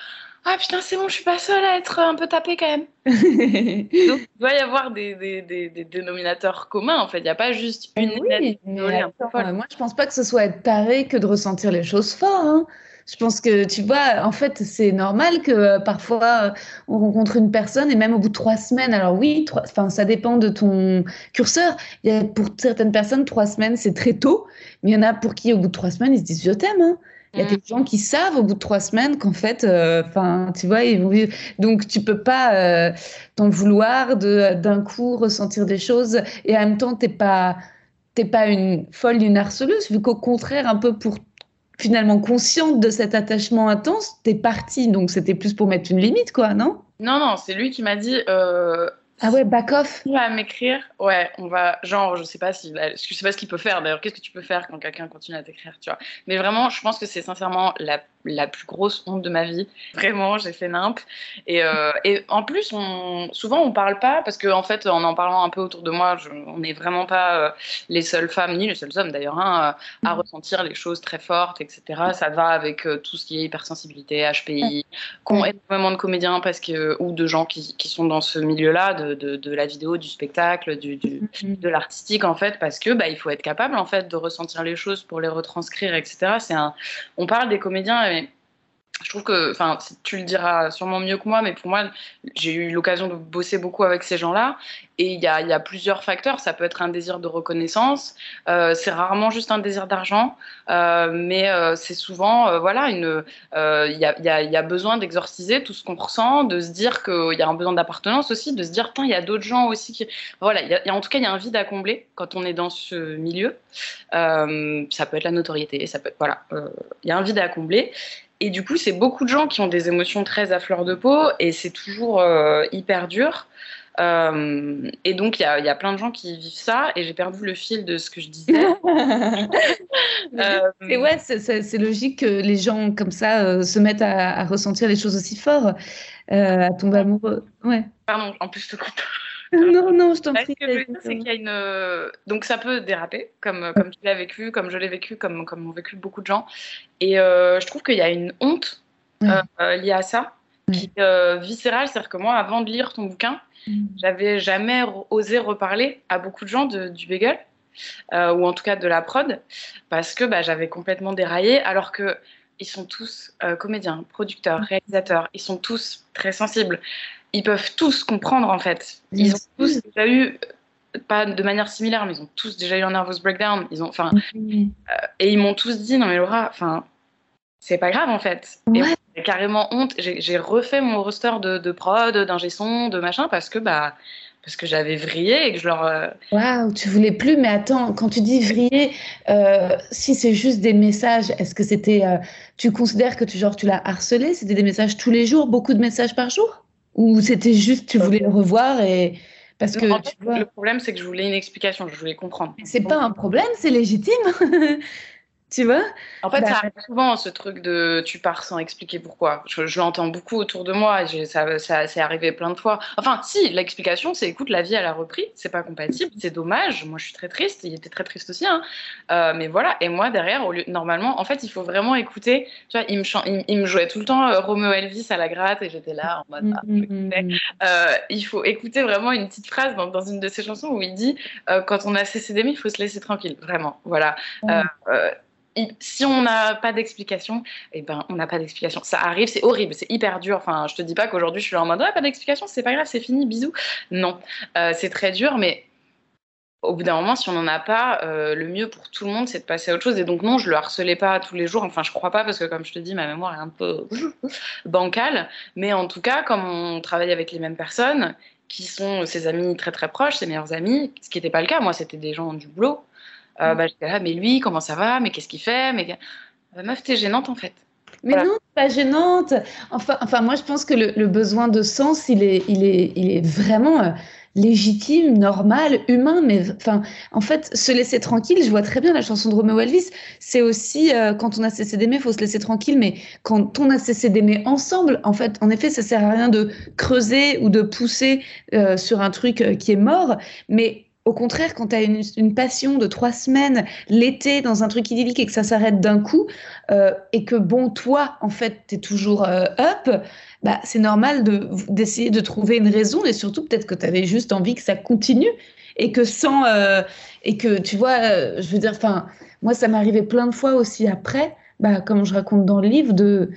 ah putain, c'est bon, je suis pas seule à être un peu tapée quand même. Donc, il doit y avoir des, des, des, des dénominateurs communs en fait. Il n'y a pas juste une Oui, mais attends, moi je pense pas que ce soit être taré que de ressentir les choses fort. hein. Je pense que tu vois, en fait, c'est normal que euh, parfois euh, on rencontre une personne et même au bout de trois semaines, alors oui, trois, ça dépend de ton curseur. Il y a pour certaines personnes trois semaines c'est très tôt, mais il y en a pour qui au bout de trois semaines ils se disent je t'aime. hein. Il y a Mm. des gens qui savent au bout de trois semaines qu'en fait, euh, enfin, tu vois, ils vont vivre. Donc, tu peux pas euh, t'en vouloir de d'un coup ressentir des choses et en même temps, t'es pas t'es pas une folle d'une harceleuse, vu qu'au contraire, un peu pour finalement consciente de cet attachement intense, t'es partie. Donc, c'était plus pour mettre une limite, quoi, non? Non, non, c'est lui qui m'a dit, euh, Ah ouais, back off. tu vas m'écrire, ouais, on va, genre, je sais pas si, je sais pas ce qu'il peut faire. D'ailleurs, qu'est-ce que tu peux faire quand quelqu'un continue à t'écrire, tu vois? Mais vraiment, je pense que c'est sincèrement la, la plus grosse honte de ma vie. Vraiment, j'ai fait nimp. Et, euh, et en plus, on, souvent, on parle pas parce qu'en en fait, en en parlant un peu autour de moi, je- on n'est vraiment pas euh, les seules femmes ni les seuls hommes d'ailleurs hein, euh, à Mhm. ressentir les choses très fortes, etc. Ça va avec euh, tout ce qui est hypersensibilité, HPI, qu'ont énormément de comédiens parce que ou de gens qui, qui sont dans ce milieu-là, de, de, de la vidéo, du spectacle, du, du- de l'artistique en fait, parce que bah, il faut être capable en fait de ressentir les choses pour les retranscrire, etc. Un, on parle des comédiens, je trouve que, enfin, tu le diras sûrement mieux que moi, mais pour moi, j'ai eu l'occasion de bosser beaucoup avec ces gens-là, et il y a, plusieurs facteurs. Ça peut être un désir de reconnaissance, euh, c'est rarement juste un désir d'argent, euh, mais euh, c'est souvent, euh, voilà, une, euh, il y, a, besoin d'exorciser tout ce qu'on ressent, de se dire qu'il y a un besoin d'appartenance aussi, de se dire, tiens, il y a d'autres gens aussi qui, voilà, en tout cas, il y a un vide à combler quand on est dans ce milieu. Euh, ça peut être la notoriété, ça peut voilà, euh, il y a un vide à combler. Et du coup, c'est beaucoup de gens qui ont des émotions très à fleur de peau et c'est toujours euh, hyper dur. Euh, et donc, il y a, il y a plein de gens qui vivent ça et j'ai perdu le fil de ce que je disais. Euh, Et ouais, c'est- logique que les gens comme ça euh, se mettent à, à ressentir les choses aussi fort, à tomber amoureux. Ouais. Pardon, en plus, je te coupe. Non, non, je t'en prie. ce que je veux dire, c'est qu'il y a une. euh, Donc, ça peut déraper, comme, comme tu l'as vécu, comme je l'ai vécu, comme, comme ont vécu beaucoup de gens. Et euh, je trouve qu'il y a une honte euh, euh, liée à ça, qui est euh, viscérale. C'est-à-dire que moi, avant de lire ton bouquin, Mm. j'avais jamais osé reparler à beaucoup de gens de, du bagel, euh, ou en tout cas de la prod, parce que bah, j'avais complètement déraillé, alors que. Ils sont tous euh, comédiens, producteurs, réalisateurs. Ils sont tous très sensibles. Ils peuvent tous comprendre en fait. Ils ont tous déjà eu, pas de manière similaire, mais ils ont tous déjà eu un nervous breakdown. Ils ont, enfin, Oui. et ils m'ont tous dit non mais Laura, enfin, c'est pas grave en fait. Et Ouais. j'ai carrément honte. J'ai j'ai refait mon roster de, de prod, d'ingé son, de machin parce que bah parce que j'avais vrillé et que je leur. euh, Waouh, tu voulais plus, mais attends, quand tu dis vriller, euh, si c'est juste des messages, est-ce que c'était, euh, tu considères que tu, genre, tu l'as harcelé? C'était des messages tous les jours, beaucoup de messages par jour? Ou c'était juste, tu voulais le revoir et parce que en tu fait, vois, le problème c'est que je voulais une explication, je voulais comprendre. c'est pas un problème, c'est légitime. Tu vois? En fait, bah, ça arrive souvent ce truc de tu pars sans expliquer pourquoi. Je, l'entends beaucoup autour de moi. Ça, ça c'est arrivé plein de fois. Enfin, si, l'explication, c'est écoute, la vie, elle a repris. C'est pas compatible. C'est dommage. Moi, je suis très triste. Il était très triste aussi. Hein. Euh, mais voilà. Et moi, derrière, au lieu, normalement, en fait, il faut vraiment écouter. Tu vois, il me, il, me jouait tout le temps euh, Romeo Elvis à la gratte et j'étais là en mode. Ah, mm, mm, mm, euh, il faut écouter vraiment une petite phrase dans, dans, une de ses chansons où il dit quand on a cessé d'aimer, il faut se laisser tranquille. Vraiment. Voilà si on n'a pas d'explication, eh ben, on n'a pas d'explication. Ça arrive, c'est horrible, c'est hyper dur. Enfin, je te dis pas qu'aujourd'hui je suis là en mode pas d'explication, c'est pas grave, c'est fini, bisous. Non, euh, c'est très dur, mais au bout d'un moment, si on n'en a pas, euh, le mieux pour tout le monde, c'est de passer à autre chose. Et donc, non, je le harcelais pas tous les jours. Enfin, je crois pas parce que, comme je te dis, ma mémoire est un peu bancale. Mais en tout cas, comme on travaille avec les mêmes personnes, qui sont ses amis très très proches, ses meilleurs amis, ce qui n'était pas le cas. Moi, c'était des gens du boulot. Euh, bah, j'étais là, mais lui, comment ça va? Mais qu'est-ce qu'il fait? Mais... Euh, meuf, t'es gênante en fait. Mais non, pas gênante. Enfin, enfin, moi, je pense que le, besoin de sens, il est, il est, il est vraiment euh, légitime, normal, humain. Mais enfin, en fait, se laisser tranquille, je vois très bien la chanson de Romeo Elvis. C'est aussi quand on a cessé d'aimer, il faut se laisser tranquille. Mais quand on a cessé d'aimer ensemble, en fait, en effet, ça sert à rien de creuser ou de pousser sur un truc qui est mort. Mais au contraire, quand tu as une, passion de trois semaines, l'été, dans un truc idyllique et que ça s'arrête d'un coup, euh, et que bon, toi, en fait, tu es toujours euh, up, bah, c'est normal d'essayer de, trouver une raison et surtout peut-être que tu avais juste envie que ça continue et que sans. Euh, et que tu vois, je veux dire, moi, ça m'est arrivé plein de fois aussi après, bah, comme je raconte dans le livre, de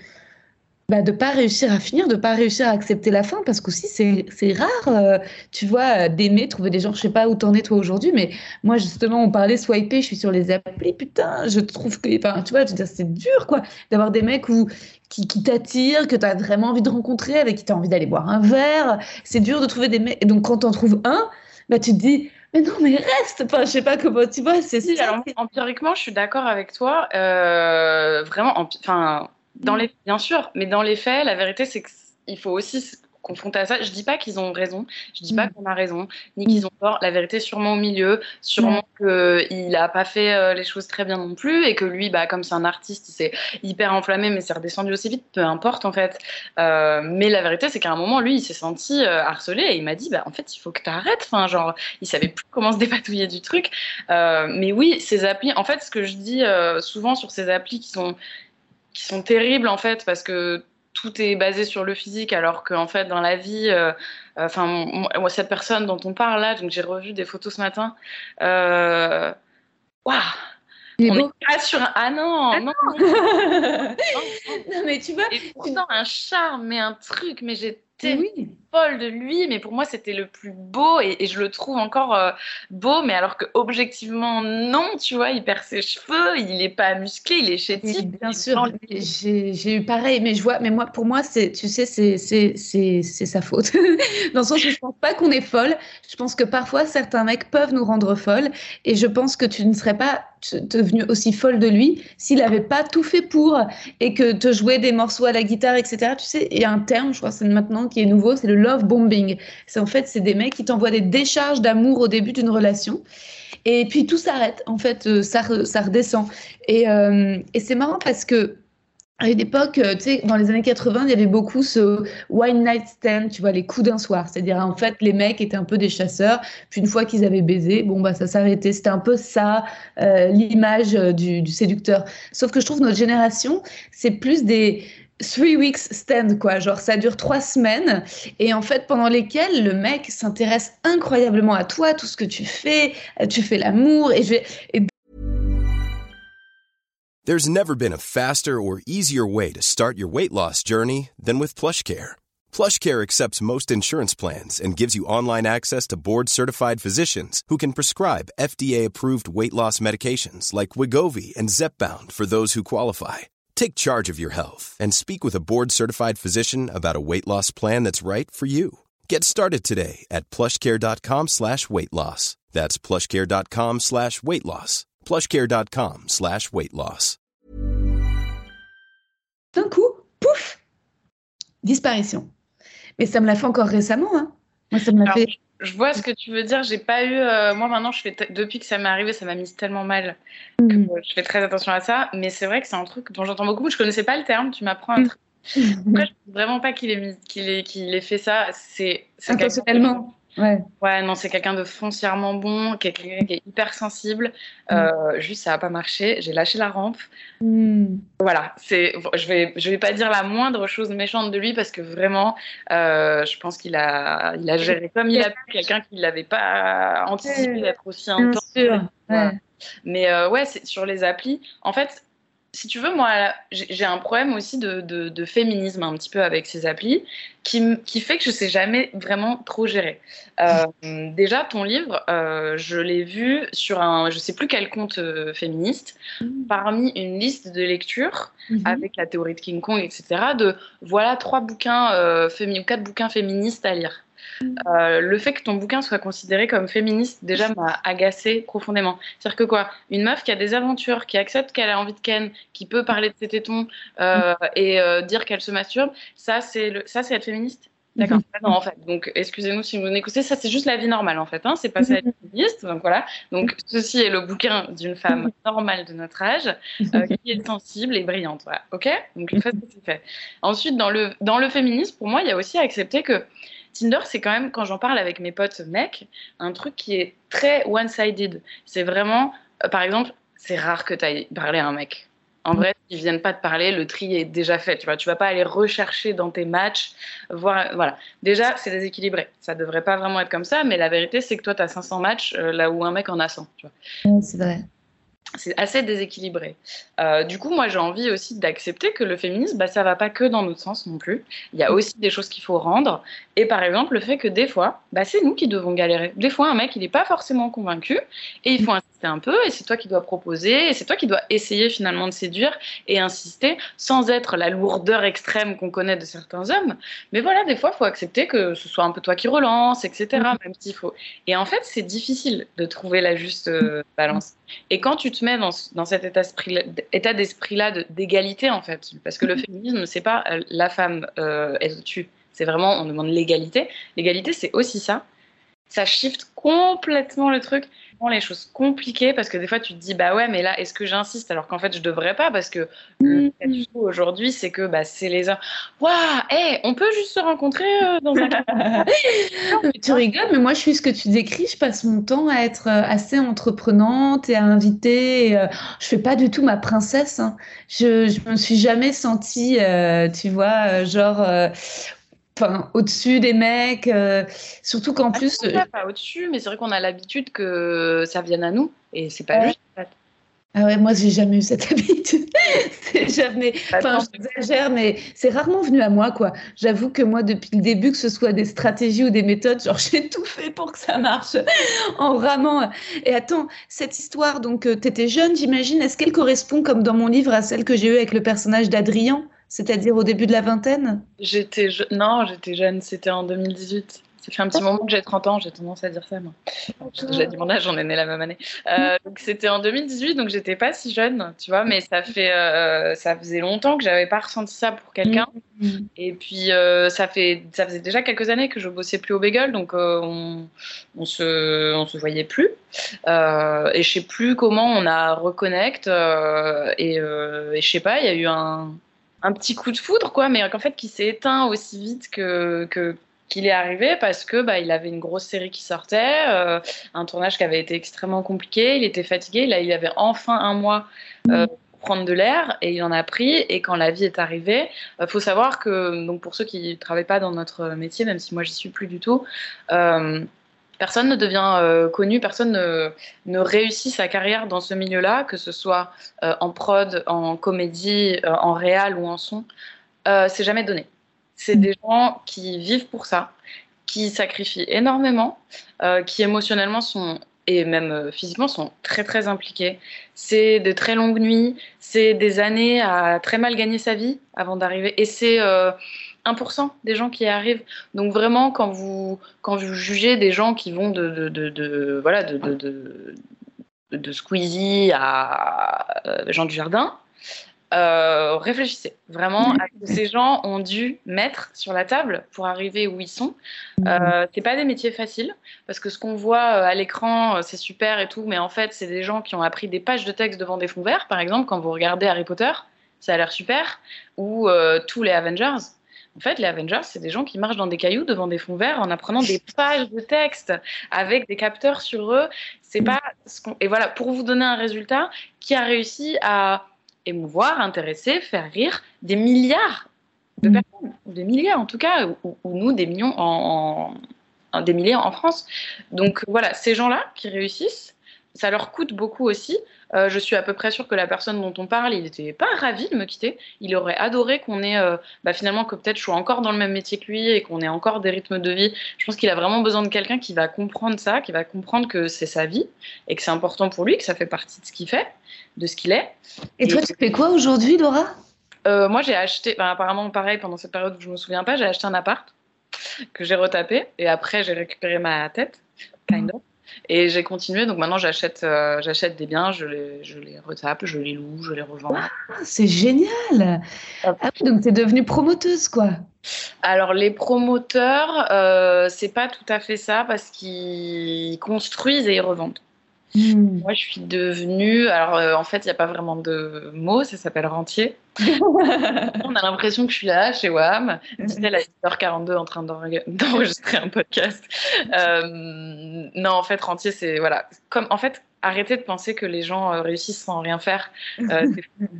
bah, de pas réussir à finir, de pas réussir à accepter la fin, parce qu'aussi c'est rare, euh, tu vois, d'aimer, trouver des gens, je sais pas où t'en es toi aujourd'hui, mais moi justement on parlait swiper, je suis sur les applis, putain, je trouve que, enfin, tu vois, je veux dire, c'est dur quoi, d'avoir des mecs où, qui, qui t'attirent, que tu as vraiment envie de rencontrer, avec qui tu as envie d'aller boire un verre, c'est dur de trouver des mecs, et donc quand t'en trouves un, bah tu te dis, mais non, mais reste Enfin, je sais pas comment tu vois, c'est si, alors, empiriquement, je suis d'accord avec toi. Euh, vraiment, enfin, dans mm. les, bien sûr, mais dans les faits, la vérité, c'est qu'il faut aussi se confronter à ça. Je dis pas qu'ils ont raison, je dis pas mm. qu'on a raison, ni qu'ils ont tort. La vérité, sûrement au milieu, sûrement qu'il n'a pas fait euh, les choses très bien non plus, et que lui, bah, comme c'est un artiste, il s'est hyper enflammé, mais c'est redescendu aussi vite, peu importe en fait. Euh, mais la vérité, c'est qu'à un moment, lui, il s'est senti euh, harcelé, et il m'a dit, bah, en fait, il faut que tu arrêtes. Enfin, genre, il savait plus comment se dépatouiller du truc. mais oui, ces applis, en fait, ce que je dis souvent sur ces applis qui sont qui sont terribles en fait parce que tout est basé sur le physique alors qu'en fait dans la vie euh, enfin moi cette personne dont on parle là donc j'ai revu des photos ce matin euh, waouh on est pas sur un... Ah non, ah non, non, mais tu vois. Et pourtant, un charme, mais un truc, mais j'ai oui. Folle de lui, mais pour moi c'était le plus beau et, je le trouve encore euh, beau, mais alors que objectivement non, tu vois, il perd ses cheveux, il est pas musclé, il est chétif. bien sûr, j'ai eu pareil, mais je vois, mais moi pour moi c'est, tu sais, c'est sa faute, dans le sens où je pense pas qu'on est folle, je pense que parfois certains mecs peuvent nous rendre folles et je pense que tu ne serais pas devenue aussi folle de lui s'il n'avait pas tout fait pour et que te jouer des morceaux à la guitare, etc. Tu sais, il y a un terme, je crois, c'est maintenant qui est nouveau, c'est le love bombing. C'est en fait, c'est des mecs qui t'envoient des décharges d'amour au début d'une relation. Et puis tout s'arrête, en fait, euh, ça, ça redescend. Et, euh, et c'est marrant parce que à une époque, euh, tu sais, dans les années 80, il y avait beaucoup ce one night stand, tu vois, les coups d'un soir. C'est-à-dire, en fait, les mecs étaient un peu des chasseurs. Puis une fois qu'ils avaient baisé, bon, bah, ça s'arrêtait. C'était un peu ça, l'image du, du, séducteur. Sauf que je trouve notre génération, c'est plus des three weeks stand, quoi. Genre, ça dure trois semaines. Et en fait, pendant lesquelles le mec s'intéresse incroyablement à toi, tout ce que tu fais. Tu fais l'amour. Et, je, et There's never been a faster or easier way to start your weight loss journey than with PlushCare. PlushCare accepts most insurance plans and gives you online access to board-certified physicians who can prescribe FDA-approved weight loss medications like Wigovi and Zepbound for those who qualify. Take charge of your health and speak with a board-certified physician about a weight loss plan that's right for you. Get started today at plushcare.com slash weight loss. That's plushcare.com slash weight loss. plushcare.com slash weight loss. D'un coup, pouf, disparition. Mais ça me l'a fait encore récemment. Hein. Moi, ça me l'a fait je vois ce que tu veux dire. J'ai pas eu. euh, moi, maintenant, je fais depuis que ça m'est arrivé, ça m'a mise tellement mal que euh, je fais très attention à ça. Mais c'est vrai que c'est un truc dont j'entends beaucoup. Je connaissais pas le terme. Tu m'apprends un truc. Après, je pense vraiment pas qu'il ait, mis- qu'il ait, qu'il ait fait ça. C'est Intentionnellement. Ouais. Ouais, non, c'est quelqu'un de foncièrement bon, quelqu'un qui est hyper sensible. Euh, Juste, ça a pas marché. J'ai lâché la rampe. Mm. Voilà, c'est, je vais, je vais pas dire la moindre chose méchante de lui parce que vraiment, euh, je pense qu'il a, il a géré comme il a pu quelqu'un qui l'avait pas anticipé d'être aussi Bien intense. sûr. Voilà. Ouais. Mais euh, ouais, c'est sur les applis. En fait, si tu veux, moi, j'ai un problème aussi de, de, de féminisme un petit peu avec ces applis qui, fait que je sais jamais vraiment trop gérer. Euh, déjà, ton livre, euh, je l'ai vu sur un, je sais plus quel compte euh, féministe, parmi une liste de lectures Mhm. avec la théorie de King Kong, etc. De voilà trois bouquins fémi- ou quatre bouquins féministes à lire. Euh, le fait que ton bouquin soit considéré comme féministe déjà m'a agacé profondément. C'est-à-dire que quoi, une meuf qui a des aventures, qui accepte qu'elle a envie de ken, qui peut parler de ses tétons euh, et euh, dire qu'elle se masturbe, ça c'est le, ça être féministe? D'accord. Non, en fait. Donc, excusez-nous si vous m'écoutez, ça c'est juste la vie normale en fait. Hein. C'est pas ça être féministe. Donc voilà. Donc ceci est le bouquin d'une femme normale de notre âge euh, qui est sensible et brillante. Voilà. Ok? Donc une fois que c'est fait. Ensuite, dans le dans le féminisme, pour moi, il y a aussi à accepter que Tinder, c'est quand même, quand j'en parle avec mes potes mecs, un truc qui est très one-sided. C'est vraiment, euh, par exemple, c'est rare que tu ailles parler à un mec. En vrai, s'ils viennent pas te parler, le tri est déjà fait. Tu vois, tu vas pas aller rechercher dans tes matchs, voir, voilà. Déjà, c'est déséquilibré. Ça devrait pas vraiment être comme ça, mais la vérité, c'est que toi, tu as 500 matchs euh, là où un mec en a 100. Tu vois Ouais, c'est vrai. c'est assez déséquilibré. Euh, du coup, moi, j'ai envie aussi d'accepter que le féminisme, bah, ça va pas que dans notre sens non plus. Il y a aussi des choses qu'il faut rendre. Et par exemple, le fait que des fois, bah, c'est nous qui devons galérer. Des fois, un mec, il n'est pas forcément convaincu et il faut insister un peu. Et c'est toi qui dois proposer. Et c'est toi qui dois essayer finalement de séduire et insister sans être la lourdeur extrême qu'on connaît de certains hommes. Mais voilà, des fois, il faut accepter que ce soit un peu toi qui relance, etc. Même s'il faut. Et en fait, c'est difficile de trouver la juste euh, balance. Et quand tu te mets dans, ce- dans cet état d'esprit- état d'esprit-là de- d'égalité, en fait, parce que le féminisme, c'est pas euh, la femme euh, est au-dessus, c'est vraiment, on demande l'égalité. L'égalité, c'est aussi ça. Ça shift complètement le truc, rend les choses compliquées, parce que des fois, tu te dis, bah ouais, mais là, est-ce que j'insiste? Alors qu'en fait, je devrais pas, parce que le quo aujourd'hui, c'est que bah, c'est les hommes. Waouh, hey, on peut juste se rencontrer euh, dans un Mais tu rigoles, mais moi je suis ce que tu décris. Je passe mon temps à être euh, assez entreprenante et à inviter. et, euh, je fais pas du tout ma princesse. hein. Je, je me suis jamais sentie, euh, tu vois, genre, enfin, au-dessus des mecs. euh, surtout qu'en plus, Ah, pas, pas au-dessus, mais c'est vrai qu'on a l'habitude que ça vienne à nous, et c'est pas Ouais. juste. en fait. ah ouais, moi j'ai jamais eu cette habitude. c'est jamais. Enfin, j'exagère, mais c'est rarement venu à moi, quoi. J'avoue que moi, depuis le début, que ce soit des stratégies ou des méthodes, genre, j'ai tout fait pour que ça marche en ramant. Et attends, cette histoire, donc, tu étais jeune, j'imagine, est-ce qu'elle correspond, comme dans mon livre, à celle que j'ai eue avec le personnage d'Adrien, c'est-à-dire au début de la vingtaine? J'étais je- non, j'étais jeune, c'était en 2018. Ça fait un petit moment que j'ai 30 ans, j'ai tendance à dire ça, moi. J'ai déjà dit mon âge, on est né la même année. Euh, donc c'était en 2018, donc j'étais pas si jeune, tu vois, mais ça fait, euh, ça faisait longtemps que j'avais pas ressenti ça pour quelqu'un. Mhm. Et puis euh, ça fait, ça faisait déjà quelques années que je bossais plus au Bagel, donc on, on se, on se voyait plus. Et je sais plus comment on a reconnecte. euh, et, et je sais pas, il y a eu un, un petit coup de foudre, quoi, mais qu'en fait qui s'est éteint aussi vite que, que qu'il est arrivé parce que bah, il avait une grosse série qui sortait, euh, un tournage qui avait été extrêmement compliqué, il était fatigué, là il avait enfin un mois euh, pour prendre de l'air et il en a pris. Et quand la vie est arrivée, il faut savoir que donc pour ceux qui ne travaillent pas dans notre métier, même si moi j'y suis plus du tout, euh, personne ne devient euh, connu, personne ne, réussit sa carrière dans ce milieu-là, que ce soit euh, en prod, en comédie, euh, en réal ou en son, c'est jamais donné. C'est des gens qui vivent pour ça, qui sacrifient énormément, qui émotionnellement sont et même physiquement sont très très impliqués. C'est de très longues nuits, c'est des années à très mal gagner sa vie avant d'arriver. Et c'est 1% des gens qui y arrivent. Donc vraiment, quand vous, quand vous jugez des gens qui vont de, de, de, voilà, de, de Squeezie à euh, Jean Dujardin, euh, réfléchissez vraiment à ce que ces gens ont dû mettre sur la table pour arriver où ils sont. Euh, c'est pas des métiers faciles parce que ce qu'on voit euh, à l'écran, euh, c'est super et tout, mais en fait, c'est des gens qui ont appris des pages de texte devant des fonds verts. Par exemple, quand vous regardez Harry Potter, ça a l'air super, ou tous les Avengers. En fait, les Avengers, c'est des gens qui marchent dans des cailloux devant des fonds verts en apprenant des pages de texte avec des capteurs sur eux. C'est pas ce et voilà pour vous donner un résultat qui a réussi à émouvoir, intéresser, faire rire des milliards de Mm. personnes, ou des milliards en tout cas, ou, ou nous des millions en, en- des milliers en France. Donc voilà, ces gens-là qui réussissent, ça leur coûte beaucoup aussi. Euh, je suis à peu près sûre que la personne dont on parle, il n'était pas ravi de me quitter. Il aurait adoré qu'on ait, euh, bah, finalement, que peut-être je sois encore dans le même métier que lui et qu'on ait encore des rythmes de vie. Je pense qu'il a vraiment besoin de quelqu'un qui va comprendre ça, qui va comprendre que c'est sa vie et que c'est important pour lui, que ça fait partie de ce qu'il fait, de ce qu'il est. Et toi, tu fais quoi aujourd'hui, Laura? Euh, moi, j'ai acheté, ben, apparemment, pareil, pendant cette période où je me souviens pas, j'ai acheté un appart que j'ai retapé et après, j'ai récupéré ma tête, kind of. Et j'ai continué, donc maintenant j'achète euh, j'achète des biens, je les, je les retape, je les loue, je les revends. C'est génial Ah oui, donc t'es devenue promoteuse, quoi. Alors les promoteurs, euh, c'est pas tout à fait ça parce qu'ils construisent et ils revendent. Hmm. Moi, je suis devenue. Alors, euh, en fait, il n'y a pas vraiment de mot, ça s'appelle rentier. On a l'impression que je suis là, chez WAM, dit-elle à 10h42 en train d'enre- d'enregistrer un podcast. Euh, non, en fait, rentier, c'est. Voilà. Comme, en fait, arrêtez de penser que les gens euh, réussissent sans rien faire. Euh,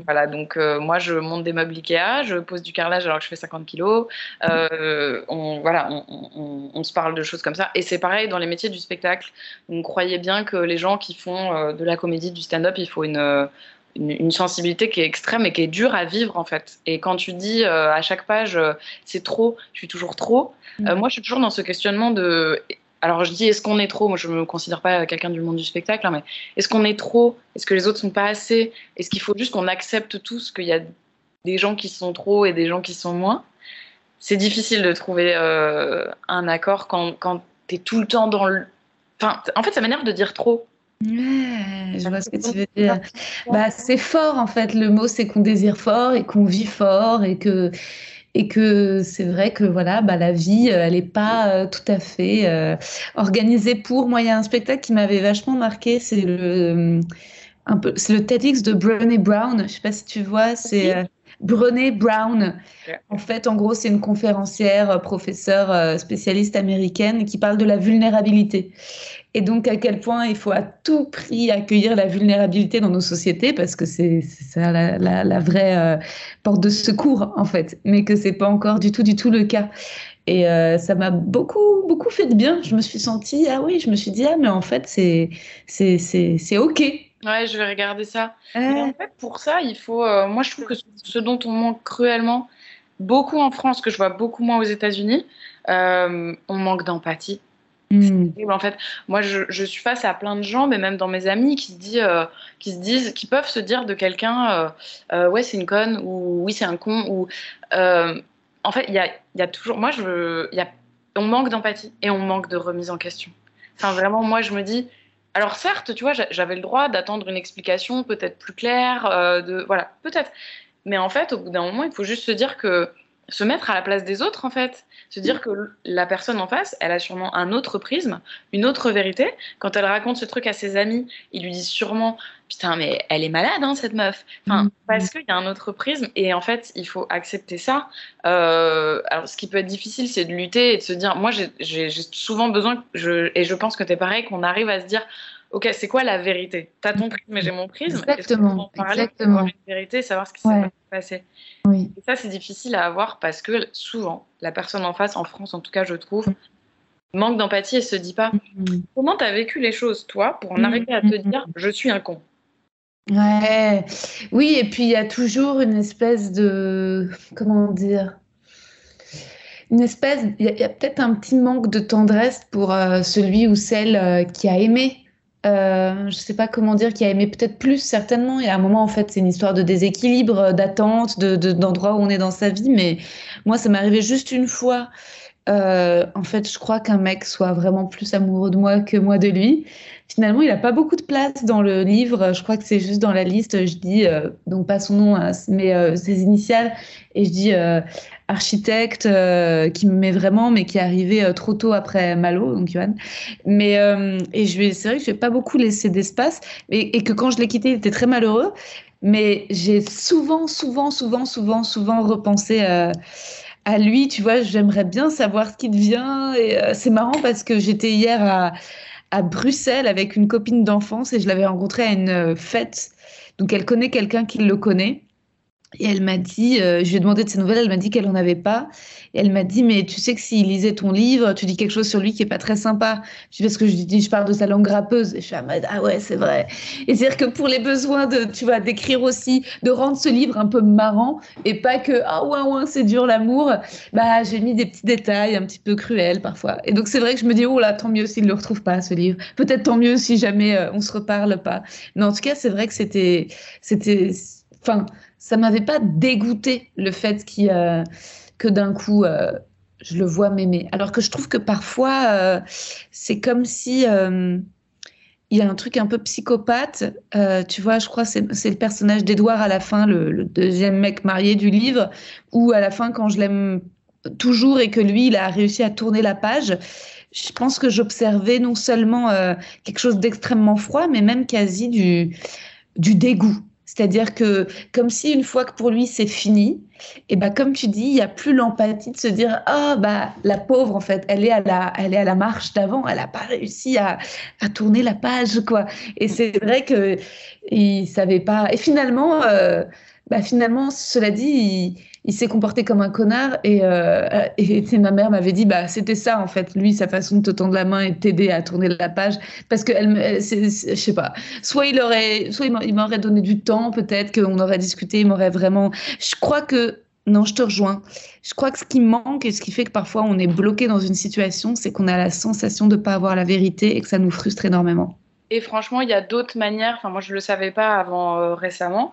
voilà, donc euh, moi, je monte des meubles Ikea, je pose du carrelage alors que je fais 50 kilos. Euh, on, voilà, on, on- on se parle de choses comme ça. Et c'est pareil dans les métiers du spectacle. On croyait bien que les gens qui font de la comédie, du stand-up, il faut une, une, sensibilité qui est extrême et qui est dure à vivre en fait. Et quand tu dis euh, à chaque page euh, c'est trop, je suis toujours trop, euh, moi je suis toujours dans ce questionnement de. Alors je dis est-ce qu'on est trop Moi je me considère pas quelqu'un du monde du spectacle, hein, mais est-ce qu'on est trop Est-ce que les autres sont pas assez Est-ce qu'il faut juste qu'on accepte tous qu'il y a des gens qui sont trop et des gens qui sont moins? C'est difficile de trouver euh, un accord quand, quand tu es tout le temps dans le. Enfin, en fait, ça m'énerve de dire trop. Ouais, je vois ce que tu veux dire. Bah, c'est fort en fait. Le mot, c'est qu'on désire fort et qu'on vit fort et que et que c'est vrai que voilà, bah, la vie, euh, elle n'est pas euh, tout à fait euh, organisée pour. Moi, il y a un spectacle qui m'avait vachement marqué, c'est le un peu, c'est le TEDx de Brené Brown. Je sais pas si tu vois, c'est Brené Brown. En fait, en gros, c'est une conférencière, euh, professeure euh, spécialiste américaine qui parle de la vulnérabilité. Et donc, à quel point il faut à tout prix accueillir la vulnérabilité dans nos sociétés, parce que c'est ça la, la, la vraie euh, porte de secours, en fait, mais que c'est pas encore du tout, du tout le cas. Et euh, ça m'a beaucoup, beaucoup fait de bien. Je me suis sentie, ah oui, je me suis dit, ah, mais en fait, c'est OK. Ouais, je vais regarder ça. Mais en fait, pour ça, il faut. euh, moi, je trouve que ce- dont on manque cruellement, beaucoup en France, que je vois beaucoup moins aux États-Unis, euh, on manque d'empathie. terrible, En fait, moi, je, je suis face à plein de gens, mais même dans mes amis, qui se, disent, euh, qui se disent, qui peuvent se dire de quelqu'un, ouais, c'est une conne, ou oui, c'est un con, ou. en fait, il y a, y a toujours. Moi, je, y a, on manque d'empathie et on manque de remise en question. Enfin, vraiment, moi, je me dis. Alors, certes, tu vois, j'a- j'avais le droit d'attendre une explication peut-être plus claire, euh, de. Voilà, peut-être. Mais en fait, au bout d'un moment, il faut juste se dire que. Se mettre à la place des autres, en fait. Se dire que la personne en face, elle a sûrement un autre prisme, une autre vérité. Quand elle raconte ce truc à ses amis, ils lui disent sûrement Putain, mais elle est malade, hein, cette meuf. Enfin, Mhm. parce qu'il y a un autre prisme. Et en fait, il faut accepter ça. Euh, alors, ce qui peut être difficile, c'est de lutter et de se dire Moi, j'ai- souvent besoin, je, et je pense que tu es pareil, qu'on arrive à se dire Ok, c'est quoi la vérité? T'as ton prisme et j'ai mon prisme. Exactement, parler, exactement. une vérité, savoir ce qui s'est Ouais. passé? Oui. Et ça, c'est difficile à avoir parce que souvent, la personne en face, en France en tout cas, je trouve, manque d'empathie et se dit pas Hmm. comment tu as vécu les choses, toi, pour en arriver à te dire je suis un con? Ouais, oui, et puis il y a toujours une espèce de, comment dire, une espèce, il y a, peut-être un petit manque de tendresse pour euh, celui ou celle euh, qui a aimé. Euh, je sais pas comment dire, qui a aimé peut-être plus, certainement. Il y a un moment, en fait, c'est une histoire de déséquilibre, euh, d'attente, de, de- d'endroit où on est dans sa vie. Mais moi, ça m'est arrivé juste une fois en fait, je crois qu'un mec soit vraiment plus amoureux de moi que moi de lui. Finalement, il n'a pas beaucoup de place dans le livre. Je crois que c'est juste dans la liste. Je dis, donc pas son nom, hein, mais ses initiales. Et je dis architecte qui me met vraiment, mais qui est arrivé trop tôt après Malo, donc Johan. Mais, et je c'est vrai que je n'ai pas beaucoup laissé d'espace. Et, que quand je l'ai quitté, il était très malheureux. Mais j'ai souvent, souvent, souvent, souvent, souvent repensé euh, à lui. Tu vois, j'aimerais bien savoir ce qu'il devient. Et euh, c'est marrant parce que j'étais hier à, à, Bruxelles avec une copine d'enfance et je l'avais rencontré à une euh, fête. Donc elle connaît quelqu'un qui le connaît. Et elle m'a dit, je lui ai demandé de ses nouvelles, elle m'a dit qu'elle n'en avait pas. Et elle m'a dit, mais tu sais que s'il lisait ton livre, tu dis quelque chose sur lui qui est pas très sympa. Je dis, parce que je dis, je parle de sa langue rappeuse. Et je suis en mode, ah ouais, c'est vrai. Et c'est-à-dire que pour les besoins de, tu vois, d'écrire aussi, de rendre ce livre un peu marrant et pas que, ah ouais, ouais, c'est dur l'amour, bah, j'ai mis des petits détails un petit peu cruels parfois. Et donc, c'est vrai que je me dis, oh là, tant mieux s'il ne le retrouve pas, ce livre. Peut-être tant mieux si jamais euh, on se reparle pas. Mais en tout cas, c'est vrai que c'était, c'était, enfin, ça m'avait pas dégoûté le fait euh, que d'un coup, euh, je le vois m'aimer. Alors que je trouve que parfois, euh, c'est comme si il y a un truc un peu psychopathe. tu vois, je crois c'est c'est le personnage d'Edouard à la fin, le, deuxième mec marié du livre, où à la fin, quand je l'aime toujours et que lui, il a réussi à tourner la page, je pense que j'observais non seulement quelque chose d'extrêmement froid, mais même quasi du, du dégoût. C'est-à-dire que comme si une fois que pour lui c'est fini, et bah comme tu dis, il y a plus l'empathie de se dire ah bah la pauvre en fait, elle est à la elle est à la marche d'avant, elle a pas réussi à, à tourner la page quoi. Et c'est vrai que il savait pas. Et finalement, euh, bah finalement cela dit, il, il s'est comporté comme un connard et, euh, et ma mère m'avait dit bah c'était ça en fait lui sa façon de te tendre la main et de t'aider à tourner la page parce que elle, je sais pas soit il aurait soit il m'aurait donné du temps peut-être qu'on aurait discuté il m'aurait vraiment je crois que non, je te rejoins. Je crois que ce qui manque et ce qui fait que parfois on est bloqué dans une situation, c'est qu'on a la sensation de ne pas avoir la vérité et que ça nous frustre énormément. Et franchement, il y a d'autres manières. Enfin, moi, je ne le savais pas avant euh, récemment.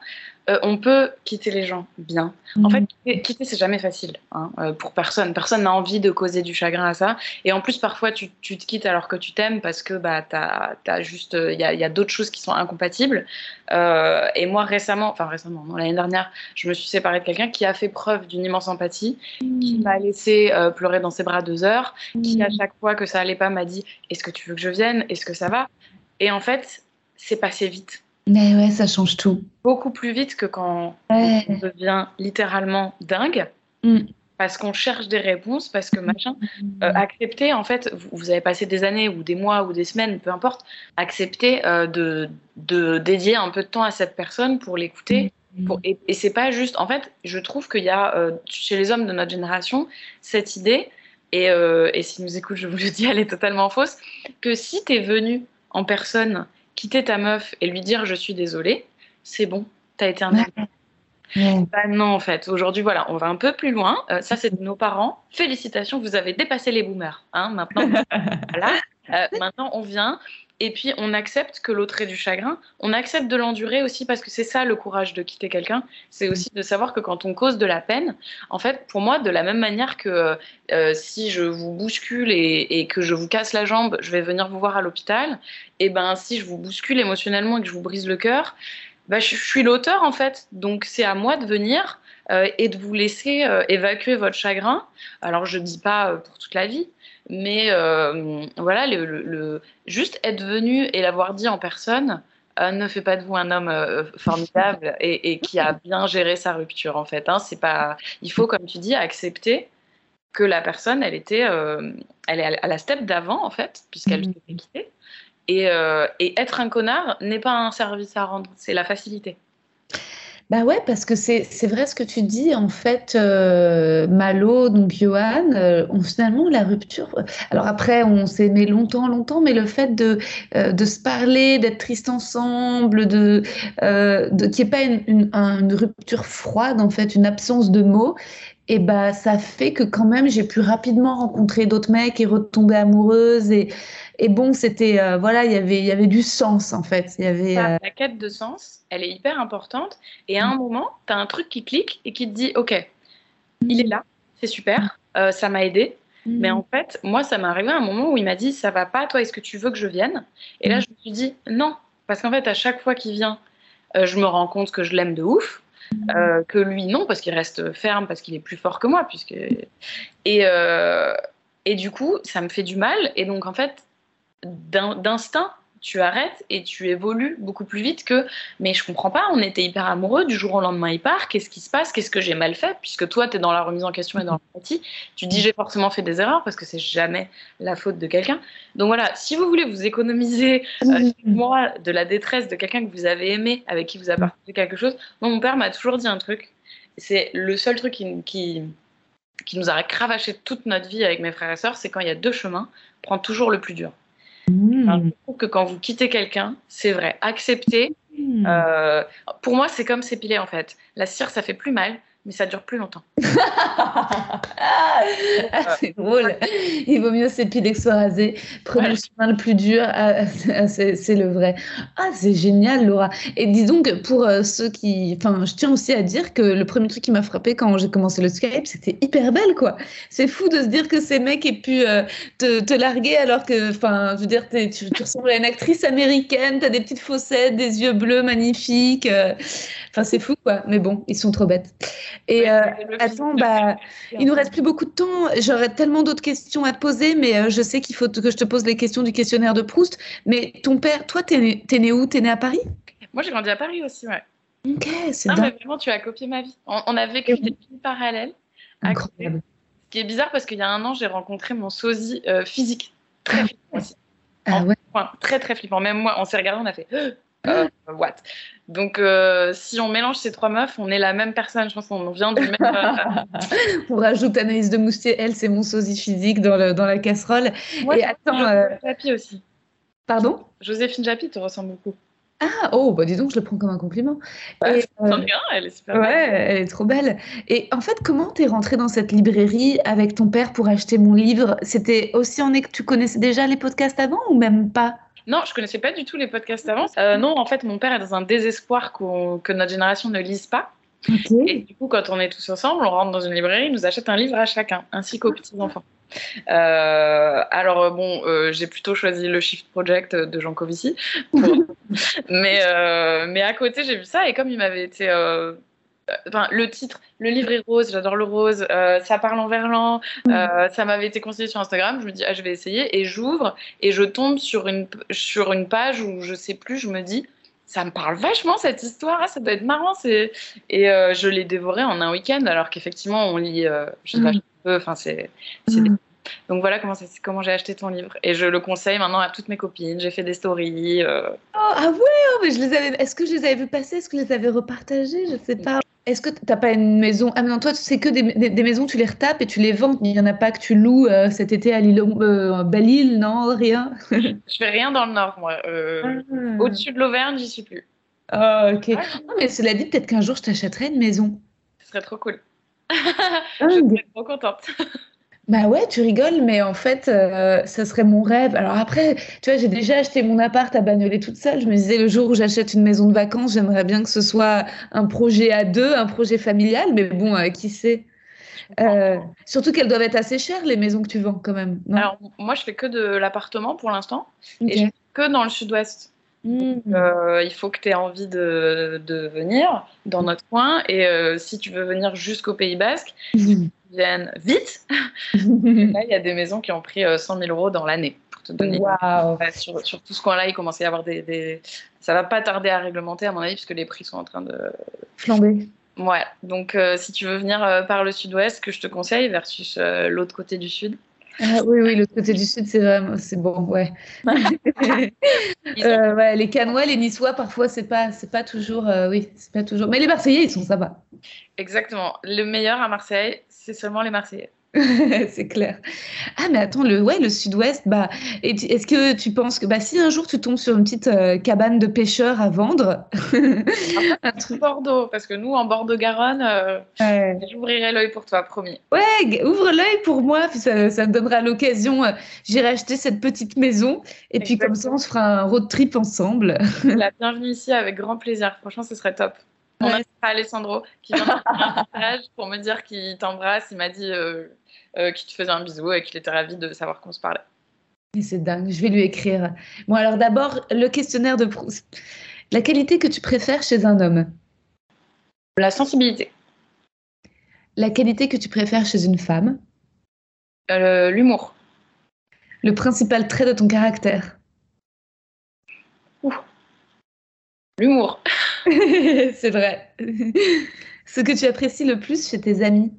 Euh, on peut quitter les gens bien. En fait, mhm. quitter, c'est jamais facile hein, euh, pour personne. Personne n'a envie de causer du chagrin à ça. Et en plus, parfois, tu, te quittes alors que tu t'aimes parce que bah, as, juste, il y a, d'autres choses qui sont incompatibles. Euh, et moi, récemment, enfin récemment, l'année dernière, je me suis séparée de quelqu'un qui a fait preuve d'une immense empathie, qui mhm. m'a laissé pleurer dans ses bras deux heures, qui à mhm. chaque fois que ça allait pas m'a dit Est-ce que tu veux que je vienne? Est-ce que ça va? Et en fait, c'est passé vite. Mais ouais, ça change tout. Beaucoup plus vite que quand on devient littéralement dingue. Mm. Parce qu'on cherche des réponses, parce que machin. Euh, accepter, en fait, vous, avez passé des années ou des mois ou des semaines, peu importe, accepter euh, de, de, dédier un peu de temps à cette personne pour l'écouter. Mm. Pour, et, et c'est pas juste. En fait, je trouve qu'il y a euh, chez les hommes de notre génération cette idée, et, et s'ils nous écoutent, je vous le dis, elle est totalement fausse, que si tu es venu en personne quitter ta meuf et lui dire je suis désolée, c'est bon, t'as été un Bah non, en fait. Aujourd'hui, voilà, on va un peu plus loin. Euh, ça, c'est de nos parents. Félicitations, vous avez dépassé les boomers. Hein, maintenant, voilà. Euh, maintenant, on vient et puis on accepte que l'autre ait du chagrin, on accepte de l'endurer aussi parce que c'est ça le courage de quitter quelqu'un, c'est aussi de savoir que quand on cause de la peine, en fait pour moi de la même manière que euh, si je vous bouscule et, que je vous casse la jambe, je vais venir vous voir à l'hôpital, et ben si je vous bouscule émotionnellement et que je vous brise le cœur, ben, je, suis l'auteur en fait, donc c'est à moi de venir euh, et de vous laisser euh, évacuer votre chagrin. Alors je dis pas pour toute la vie, mais euh, voilà, le, juste être venu et l'avoir dit en personne euh, ne fait pas de vous un homme euh, formidable et, qui a bien géré sa rupture en fait. Hein. c'est pas, il faut, comme tu dis, accepter que la personne, elle était, elle est à la step d'avant en fait, puisqu'elle mmh. s'est quittée. Et, et être un connard n'est pas un service à rendre, c'est la facilité. Bah ouais, parce que c'est vrai ce que tu dis. En fait, euh, Malo, donc Johan, euh, finalement, la rupture. Alors après, on s'est aimé longtemps, longtemps, mais le fait de, euh, de se parler, d'être triste ensemble, de, de qu'il n'y ait pas une, rupture froide, en fait, une absence de mots, et bah ça fait que quand même j'ai pu rapidement rencontrer d'autres mecs et retomber amoureuse et et bon c'était euh, voilà il y avait il y avait du sens en fait il y avait euh, la quête de sens elle est hyper importante et à un mm. moment tu as un truc qui clique et qui te dit ok il est là c'est super euh, ça m'a aidé Mais en fait, moi, ça m'est arrivé à un moment où il m'a dit Ça va pas, toi, est-ce que tu veux que je vienne? Et là, je me suis dit Non. Parce qu'en fait, à chaque fois qu'il vient, euh, je me rends compte que je l'aime de ouf. Euh, que lui, non, parce qu'il reste ferme, parce qu'il est plus fort que moi. Puisque... Et, euh, et du coup, ça me fait du mal. Et donc, en fait, d'instinct, tu arrêtes et tu évolues beaucoup plus vite que mais je comprends pas, on était hyper amoureux, du jour au lendemain il part, qu'est-ce qui se passe, qu'est-ce que j'ai mal fait Puisque toi tu es dans la remise en question et dans l'empathie, tu dis j'ai forcément fait des erreurs parce que c'est jamais la faute de quelqu'un. Donc voilà, si vous voulez vous économiser euh, moi de la détresse de quelqu'un que vous avez aimé, avec qui vous avez partagé quelque chose, moi, mon père m'a toujours dit un truc, c'est le seul truc qui, qui, qui nous a cravaché toute notre vie avec mes frères et sœurs, c'est quand il y a deux chemins, prends toujours le plus dur. Mmh. je trouve que quand vous quittez quelqu'un, c'est vrai, accepter. Mmh. Euh, pour moi, c'est comme s'épiler en fait. La cire, ça fait plus mal, mais ça dure plus longtemps. ah, c'est drôle. Il vaut mieux s'épiler que se raser. Prenez le chemin le plus dur. Ah, c'est le vrai. Ah, c'est génial, Laura. Et dis donc, pour euh, ceux qui. Enfin, je tiens aussi à dire que le premier truc qui m'a frappé quand j'ai commencé le Skype, c'était hyper belle, quoi. C'est fou de se dire que ces mecs aient pu euh, te, te, larguer alors que, enfin, je veux dire, tu, tu, ressembles à une actrice américaine, tu as des petites fossettes, des yeux bleus magnifiques. Euh, enfin, c'est fou, quoi. Mais bon, ils sont trop bêtes. Et euh, attends, bah, il nous reste plus beaucoup de temps. J'aurais tellement d'autres questions à te poser, mais euh, je sais qu'il faut que je te pose les questions du questionnaire de Proust. Mais ton père, toi, t'es né, es né où? T'es né à Paris? Moi, j'ai grandi à Paris aussi, ouais. Ok, c'est Non, mais vraiment, tu as copié ma vie. On, a vécu des vies parallèles. Incroyable. Ce qui est bizarre parce qu'il y a un an, j'ai rencontré mon sosie euh, physique. Très flippant aussi. Ah ouais. très, très flippant. Même moi, on s'est regardé, on a fait euh, what? Donc, euh, si on mélange ces trois meufs, on est la même personne. Je pense qu'on vient du même. Euh, on rajoute Anaïs de Moustier. Elle, c'est mon sosie physique dans, le, dans la casserole. Et attends. Joséphine Japy aussi. Pardon? Joséphine Japy te ressemble beaucoup. Ah, oh, bah dis donc, je le prends comme un compliment. Ouais, elle est super ouais, elle est trop belle. Et en fait, comment t'es rentrée dans cette librairie avec ton père pour acheter mon livre? C'était aussi en que tu connaissais déjà les podcasts avant ou même pas? Non, je connaissais pas du tout les podcasts avant. Euh, non, en fait, mon père est dans un désespoir que notre génération ne lise pas. Et du coup, quand on est tous ensemble, on rentre dans une librairie, il nous achète un livre à chacun, ainsi qu'aux petits-enfants. Euh, alors bon, euh, j'ai plutôt choisi le Shift Project de Jean Covici, mais mais à côté j'ai vu ça et comme il m'avait été Enfin, le titre, le livre est rose, j'adore le rose, euh, ça parle en verlan, mm. euh, ça m'avait été conseillé sur Instagram, je me dis, ah, je vais essayer, et j'ouvre, et je tombe sur une, sur une page où je sais plus, je me dis, ça me parle vachement cette histoire, ah, ça doit être marrant, c'est... et euh, je l'ai dévoré en un week-end, alors qu'effectivement, on lit, je sais pas, mm. peu, enfin, c'est... Mm. Donc voilà comment, comment j'ai acheté ton livre. Et je le conseille maintenant à toutes mes copines. J'ai fait des stories. Oh, ah ouais, oh, mais je les avais... est-ce que je les avais vues passer Est-ce que je les avais repartagées Je sais pas. Est-ce que tu n'as pas une maison? Ah, mais non, toi, c'est que des, maisons, tu les retapes et tu les vends. Il n'y en a pas que tu loues euh, cet été à l'île, euh, Belle-Île, non? Rien? Je fais rien dans le Nord, moi. Euh, ah. Au-dessus de l'Auvergne, j'y suis plus. Ah, ok. Non, mais cela dit, peut-être qu'un jour, je t'achèterai une maison. Ce serait trop cool. Ah, je serais trop contente. Bah ouais, tu rigoles, mais en fait, euh, ça serait mon rêve. Alors après, tu vois, j'ai déjà acheté mon appart à Bagnolet toute seule. Je me disais, le jour où j'achète une maison de vacances, j'aimerais bien que ce soit un projet à deux, un projet familial, mais bon, euh, qui sait? Euh, Surtout qu'elles doivent être assez chères, les maisons que tu vends, quand même. Alors, moi, je fais que de l'appartement pour l'instant, et je fais que dans le sud-ouest. Hmm. il faut que tu aies envie de, de, venir dans notre coin. Et si tu veux venir jusqu'au Pays Basque, hmm viennent vite. là, il y a des maisons qui ont pris 100 euh, 000 euros dans l'année. Pour te donner. sur, sur, tout ce coin-là, il commence à y avoir des, des, Ça va pas tarder à réglementer, à mon avis, puisque les prix sont en train de. Flamber. Ouais. Donc, euh, si tu veux venir euh, par le sud-ouest, que je te conseille, versus l'autre côté du sud. Ah, oui, oui, l'autre côté du sud, c'est vraiment, c'est bon, ouais. ouais. Les Canois, les Niçois, parfois, c'est pas, c'est pas toujours, oui, c'est pas toujours. Mais les Marseillais, ils sont sympas. Exactement. Le meilleur à Marseille, c'est seulement les Marseillais. c'est clair. Ah mais attends, le ouais, le Sud-Ouest, bah, est-ce que tu penses que bah si un jour tu tombes sur une petite euh, cabane de pêcheurs à vendre, un truc Bordeaux, parce que nous en bord de Garonne, euh, j'ouvrirai l'œil pour toi, promis. Ouais, ouvre l'œil pour moi, puis ça, me donnera l'occasion. Euh, j'irai acheter cette petite maison et puis comme ça on se fera un road trip ensemble. La bienvenue ici avec grand plaisir. Franchement, ce serait top. Mon ouais. Alessandro, qui vient un message pour me dire qu'il t'embrasse. Il m'a dit euh, euh, qu'il te faisait un bisou et qu'il était ravi de savoir qu'on se parlait. C'est dingue, je vais lui écrire. Bon, alors d'abord, le questionnaire de Proust. La qualité que tu préfères chez un homme? La sensibilité. La qualité que tu préfères chez une femme? Euh, L'humour. Le principal trait de ton caractère? L'humour. c'est vrai. Ce que tu apprécies le plus chez tes amis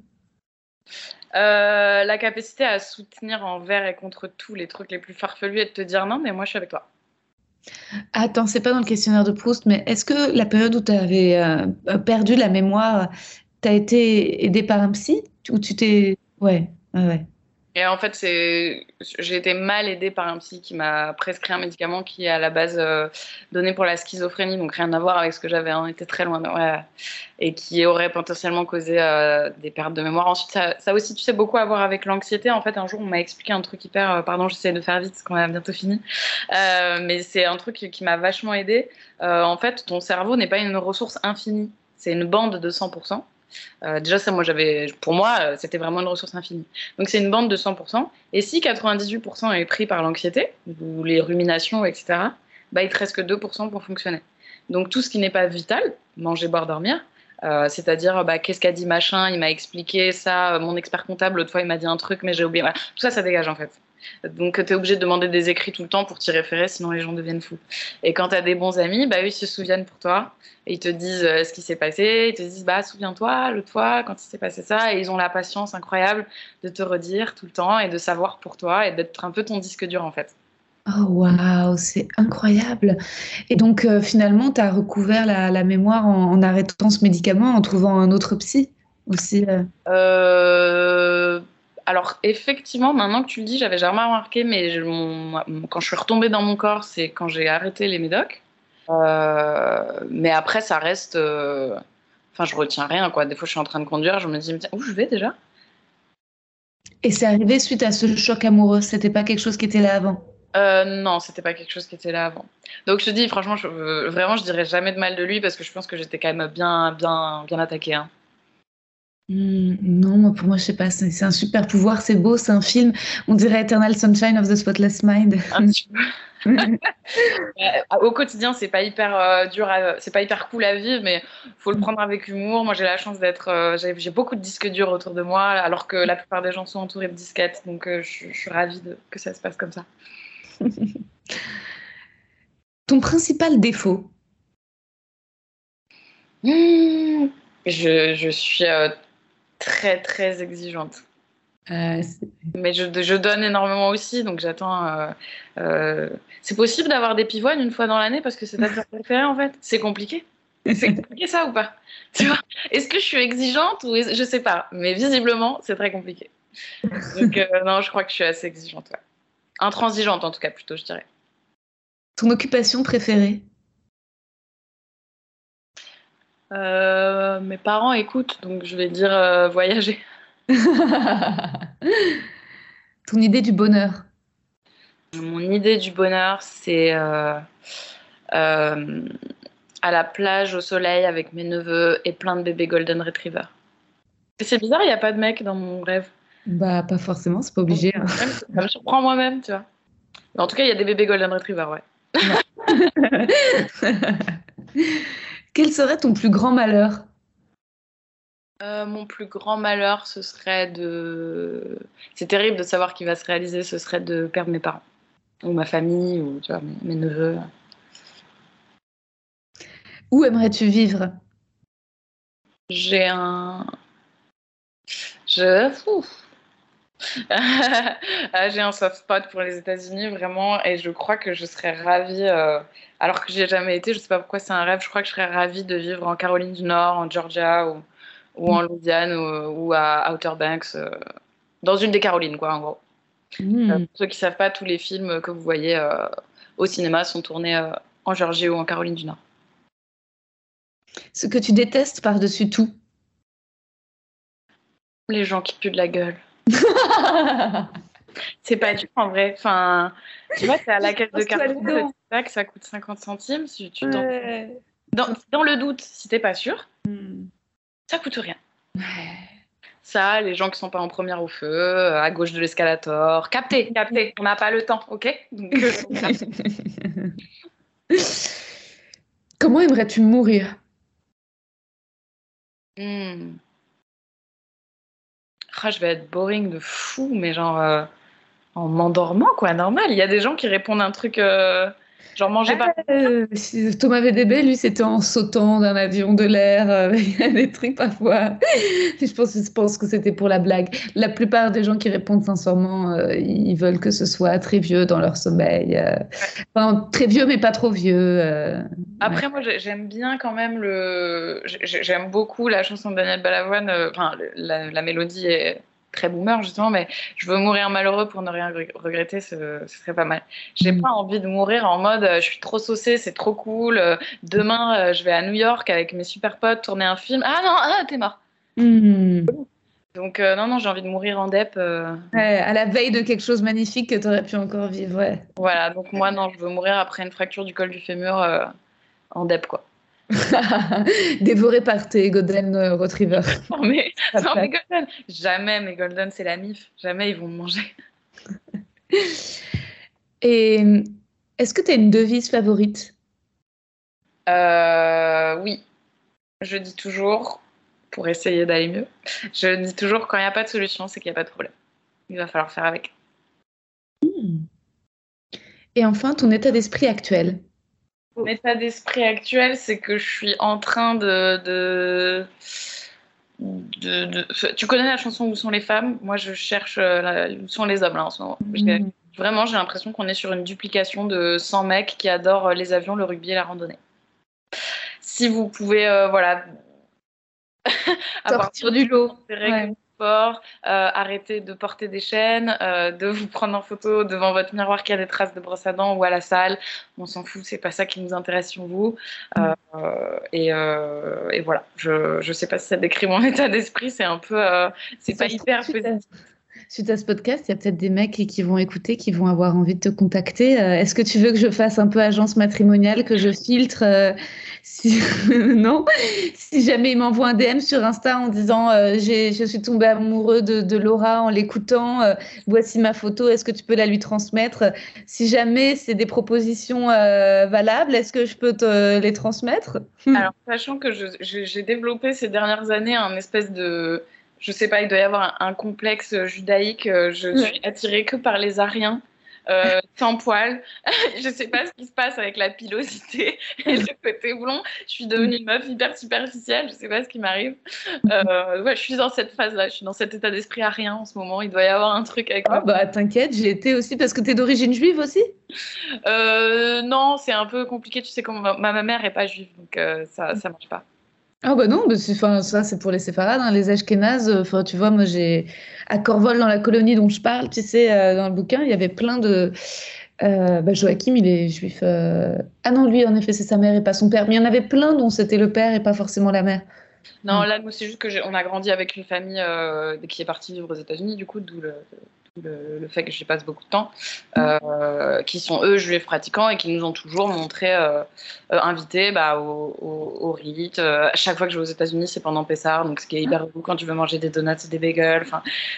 euh, La capacité à soutenir envers et contre tous les trucs les plus farfelus et de te dire non, mais moi je suis avec toi. Attends, c'est pas dans le questionnaire de Proust, mais est-ce que la période où tu avais euh, perdu la mémoire, tu as été aidé par un psy Ou tu t'es. Ouais, ouais. Et en fait, j'ai été mal aidée par un psy qui m'a prescrit un médicament qui est à la base euh, donné pour la schizophrénie, donc rien à voir avec ce que j'avais, on était très loin, ouais, et qui aurait potentiellement causé euh, des pertes de mémoire. Ensuite, ça, aussi, tu sais, beaucoup à voir avec l'anxiété. En fait, un jour, on m'a expliqué un truc hyper, euh, pardon, j'essaie de faire vite parce qu'on a bientôt fini, mais c'est un truc qui m'a vachement aidée. en fait, ton cerveau n'est pas une ressource infinie, c'est une bande de 100%. Euh, déjà, ça, moi, j'avais, pour moi, euh, c'était vraiment une ressource infinie. Donc, c'est une bande de 100%. Et si 98% est pris par l'anxiété, ou les ruminations, etc., bah, il te reste que 2% pour fonctionner. Donc, tout ce qui n'est pas vital, manger, boire, dormir, euh, c'est-à-dire, bah, qu'est-ce qu'a dit machin, il m'a expliqué ça, mon expert comptable, l'autre fois, il m'a dit un truc, mais j'ai oublié. Tout ça, ça dégage, en fait. Donc, tu es obligé de demander des écrits tout le temps pour t'y référer, sinon les gens deviennent fous. Et quand tu as des bons amis, bah, eux, ils se souviennent pour toi. Et ils te disent euh, ce qui s'est passé. Ils te disent, bah, souviens-toi, l'autre fois, quand il s'est passé ça. Et ils ont la patience incroyable de te redire tout le temps et de savoir pour toi et d'être un peu ton disque dur, en fait. Oh, waouh, c'est incroyable. Et donc, euh, finalement, tu as recouvert la, mémoire en, arrêtant ce médicament, en trouvant un autre psy aussi euh... euh alors effectivement, maintenant que tu le dis, j'avais jamais remarqué, mais quand je suis retombée dans mon corps, c'est quand j'ai arrêté les médocs. Euh, mais après, ça reste. Euh, enfin, je retiens rien, quoi. Des fois, je suis en train de conduire, je me dis, où je vais déjà? Et c'est arrivé suite à ce choc amoureux. C'était pas quelque chose qui était là avant? Euh, non, c'était pas quelque chose qui était là avant. Donc je te dis, franchement, je, vraiment, je dirais jamais de mal de lui parce que je pense que j'étais quand même bien, bien, bien attaquée. Hein. Hmm, non, pour moi, je sais pas, c'est un super pouvoir, c'est beau, c'est un film. On dirait Eternal Sunshine of the Spotless Mind. Au quotidien, c'est pas hyper euh, dur, c'est pas hyper cool à vivre, mais faut le prendre avec humour. Moi, j'ai la chance d'être, euh, j'ai beaucoup de disques durs autour de moi, alors que la plupart des gens sont entourés de disquettes, donc euh, je, suis ravie de, que ça se passe comme ça. Ton principal défaut? Hmm, je, je, suis très très exigeante. Euh, mais je, je, donne énormément aussi, donc j'attends. Euh, euh, c'est possible d'avoir des pivoines une fois dans l'année parce que c'est ta préférée en fait? C'est compliqué. C'est compliqué ça ou pas? Tu vois? Est-ce que je suis exigeante ou je sais pas Mais visiblement, c'est très compliqué. Donc non, je crois que je suis assez exigeante. Ouais. Intransigeante en tout cas plutôt, je dirais. Ton occupation préférée? Mes parents écoutent, donc je vais dire euh, voyager. Ton idée du bonheur Mon idée du bonheur, c'est euh, à la plage, au soleil, avec mes neveux et plein de bébés Golden Retriever. C'est bizarre, il n'y a pas de mec dans mon rêve. Bah, pas forcément, c'est pas obligé. Hein. Ça me surprend moi-même, tu vois. Mais en tout cas, il y a des bébés Golden Retriever, ouais. Quel serait ton plus grand malheur? Euh, mon plus grand malheur, ce serait de. C'est terrible de savoir qu'il va se réaliser, ce serait de perdre mes parents, ou ma famille, ou tu vois, mes, neveux. Où aimerais-tu vivre? J'ai un. Je. Ah, j'ai un soft spot pour les États-Unis, vraiment, et je crois que je serais ravie, euh, alors que j'y ai jamais été, je sais pas pourquoi c'est un rêve, je crois que je serais ravie de vivre en Caroline du Nord, en Georgia, ou, ou en Louisiane, ou, à Outer Banks, euh, dans une des Carolines, quoi, en gros. Hmm. Euh, pour ceux qui savent pas, tous les films que vous voyez au cinéma sont tournés en Georgie ou en Caroline du Nord. Ce que tu détestes par-dessus tout Les gens qui puent de la gueule. c'est pas dur en vrai. Enfin, tu vois, c'est à la caisse de Carrefour, que ça coûte 50 centimes. Si tu Dans, le doute, si t'es pas sûr, hmm. ça coûte rien. Ça, les gens qui sont pas en première au feu, euh, à gauche de l'escalator, capté, capté. On n'a pas le temps, ok? Euh, Comment aimerais-tu mourir? Ah, Je vais être boring de fou, mais genre euh, en m'endormant, quoi, normal. Il y a des gens qui répondent un truc. Genre, mangez pas. Euh, Thomas VDB, lui, c'était en sautant d'un avion de l'air. Euh, il y a des trucs parfois. je, pense, je pense que c'était pour la blague. La plupart des gens qui répondent sincèrement, euh, ils veulent que ce soit très vieux dans leur sommeil. Enfin, très vieux, mais pas trop vieux. Après, moi, j'aime bien quand même le. J'aime beaucoup la chanson de Daniel Balavoine. Enfin, la, la mélodie est très boomer justement, mais je veux mourir malheureux pour ne rien regretter, ce, serait pas mal. J'ai mm. pas envie de mourir en mode euh, je suis trop saucée, c'est trop cool. Euh, demain, euh, je vais à New York avec mes super potes tourner un film. Ah non, ah, t'es mort. Mm. Donc non, non, j'ai envie de mourir en dep. à la veille de quelque chose magnifique que tu aurais pu encore vivre. Ouais. Voilà, donc moi, non, je veux mourir après une fracture du col du fémur en dep, quoi. Dévoré par tes Golden Retriever. non, mais, Golden. Jamais, mes Golden, c'est la MIF. Jamais ils vont me manger. Et est-ce que tu as une devise favorite? Euh, Oui. Je dis toujours, pour essayer d'aller mieux, je dis toujours quand il n'y a pas de solution, c'est qu'il n'y a pas de problème. Il va falloir faire avec. Hmm. Et enfin, ton état d'esprit actuel? Mon état d'esprit actuel, c'est que je suis en train de, de, Tu connais la chanson Où sont les femmes? Moi, je cherche euh, Où sont les hommes là en ce moment. Mm. Vraiment, j'ai l'impression qu'on est sur une duplication de 100 mecs qui adorent euh, les avions, le rugby et la randonnée. Si vous pouvez, euh, voilà, sortir du lot, euh, arrêtez de porter des chaînes, euh, de vous prendre en photo devant votre miroir qui a des traces de brosse à dents ou à la salle. On s'en fout, c'est pas ça qui nous intéresse sur vous. Euh, et, et, voilà, je, je sais pas si ça décrit mon état d'esprit, c'est un peu, c'est pas hyper positif suite à ce podcast, il y a peut-être des mecs qui vont écouter, qui vont avoir envie de te contacter. Est-ce que tu veux que je fasse un peu agence matrimoniale, que je filtre si, non, si jamais il m'envoie un DM sur Insta en disant euh, je suis tombée amoureux de, Laura en l'écoutant, euh, voici ma photo, est-ce que tu peux la lui transmettre? Si jamais c'est des propositions euh, valables, est-ce que je peux te les transmettre? Alors, sachant que j'ai développé ces dernières années un espèce de. Je sais pas, il doit y avoir un, complexe judaïque. Je suis attirée que par les Ariens euh, sans poil. je sais pas ce qui se passe avec la pilosité et le côté blond. Je suis devenue une meuf hyper superficielle. Je sais pas ce qui m'arrive. Euh, ouais, je suis dans cette phase-là. Je suis dans cet état d'esprit à rien en ce moment. Il doit y avoir un truc avec moi. bah t'inquiète, j'ai été aussi parce que tu es d'origine juive aussi? Euh, non, c'est un peu compliqué. Tu sais comment ma, ma mère est pas juive, donc ça ça marche pas. Ah bah non, enfin, ça c'est pour les séfarades, hein, les ashkénazes. Enfin, tu vois, moi j'ai à Corvol dans la colonie dont je parle, tu sais, euh, dans le bouquin, il y avait plein de. Euh, bah, Joachim, il est juif. Euh, ah non, lui, en effet, c'est sa mère et pas son père. Mais il y en avait plein dont c'était le père et pas forcément la mère. Non, là, nous, c'est juste que on a grandi avec une famille qui est partie vivre aux États-Unis, du coup, d'où le, le, fait que j'y passe beaucoup de temps, euh, qui sont eux juifs pratiquants et qui nous ont toujours montré, euh, euh invités bah, au, au, rite. Euh, chaque fois que je vais aux États-Unis, c'est pendant Pessar, donc ce qui est hyper beau quand tu veux manger des donuts et des bagels.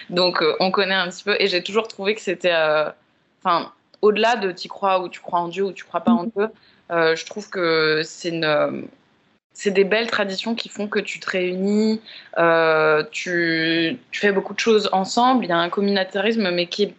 Donc on connaît un petit peu et j'ai toujours trouvé que c'était. Enfin, au-delà de tu crois ou tu crois en Dieu ou tu crois pas en Dieu, je trouve que c'est une c'est des belles traditions qui font que tu te réunis, euh, tu, fais beaucoup de choses ensemble. Il y a un communautarisme, mais qui.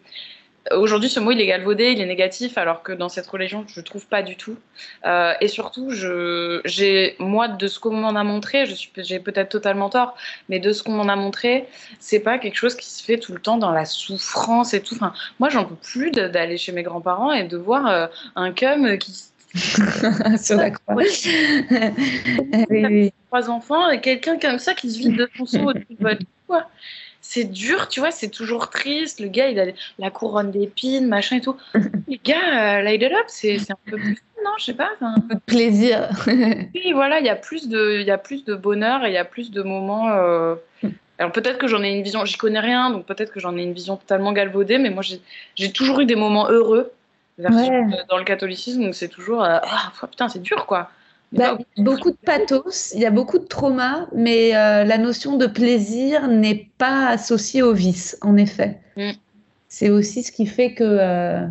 Aujourd'hui, ce mot, il est galvaudé, il est négatif, alors que dans cette religion, je ne trouve pas du tout. Euh, et surtout, j'ai, moi, de ce qu'on m'en a montré, j'ai peut-être totalement tort, mais de ce qu'on m'en a montré, c'est pas quelque chose qui se fait tout le temps dans la souffrance et tout. Enfin, moi, j'en peux plus d'aller chez mes grands-parents et de voir euh, un cum qui sur la croix. Trois enfants et quelqu'un comme ça qui se vide de son seau au-dessus de votre quoi. C'est dur, tu vois, c'est toujours triste. Le gars, il a la couronne d'épines, machin et tout. Les gars, euh, light it up, c'est un peu plus non, je sais pas. Un peu de plaisir. oui, voilà, il y a plus de, il y a plus de bonheur et il y a plus de moments. Euh, alors peut-être que j'en ai une vision, j'y connais rien, donc peut-être que j'en ai une vision totalement galvaudée, mais moi j'ai toujours eu des moments heureux dans le catholicisme, c'est toujours euh, ah, putain, c'est dur quoi. bah, beaucoup de pathos, il y a beaucoup de trauma, mais la notion de plaisir n'est pas associée au vice, en effet. Mm c'est aussi ce qui fait que, euh,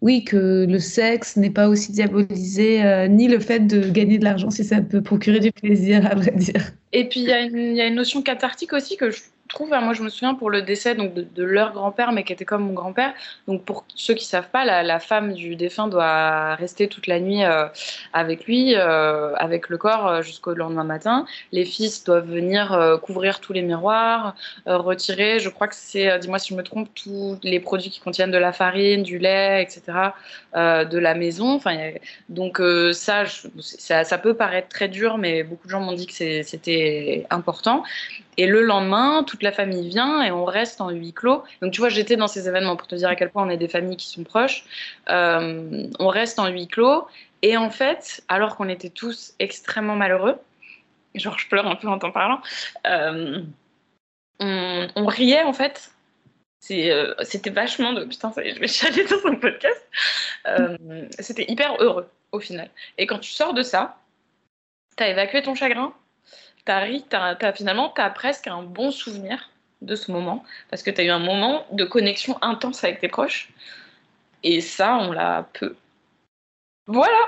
oui, que le sexe n'est pas aussi diabolisé, euh, ni le fait de gagner de l'argent si ça peut procurer du plaisir, à vrai dire. Et puis, il y, y, a une notion cathartique aussi que je trouve, hein, moi je me souviens pour le décès donc, de, leur grand-père, mais qui était comme mon grand-père. Donc pour ceux qui savent pas, la, femme du défunt doit rester toute la nuit euh, avec lui, euh, avec le corps euh, jusqu'au lendemain matin. Les fils doivent venir couvrir tous les miroirs, retirer, je crois que c'est, dis-moi si je me trompe, tous les produits qui contiennent de la farine, du lait, etc., de la maison. Enfin, donc ça, ça peut paraître très dur, mais beaucoup de gens m'ont dit que c'était important. Et le lendemain, toute la famille vient et on reste en huis clos. Donc tu vois, j'étais dans ces événements pour te dire à quel point on est des familles qui sont proches. Euh, on reste en huis clos. Et en fait, alors qu'on était tous extrêmement malheureux, genre je pleure un peu en t'en parlant, euh, on, riait en fait. Euh, c'était vachement de putain, ça y est, je vais chialer dans un podcast. C'était hyper heureux au final. Et quand tu sors de ça, t'as évacué ton chagrin, tu finalement, tu as presque un bon souvenir de ce moment, parce que tu as eu un moment de connexion intense avec tes proches. Et ça, on l'a peu. Voilà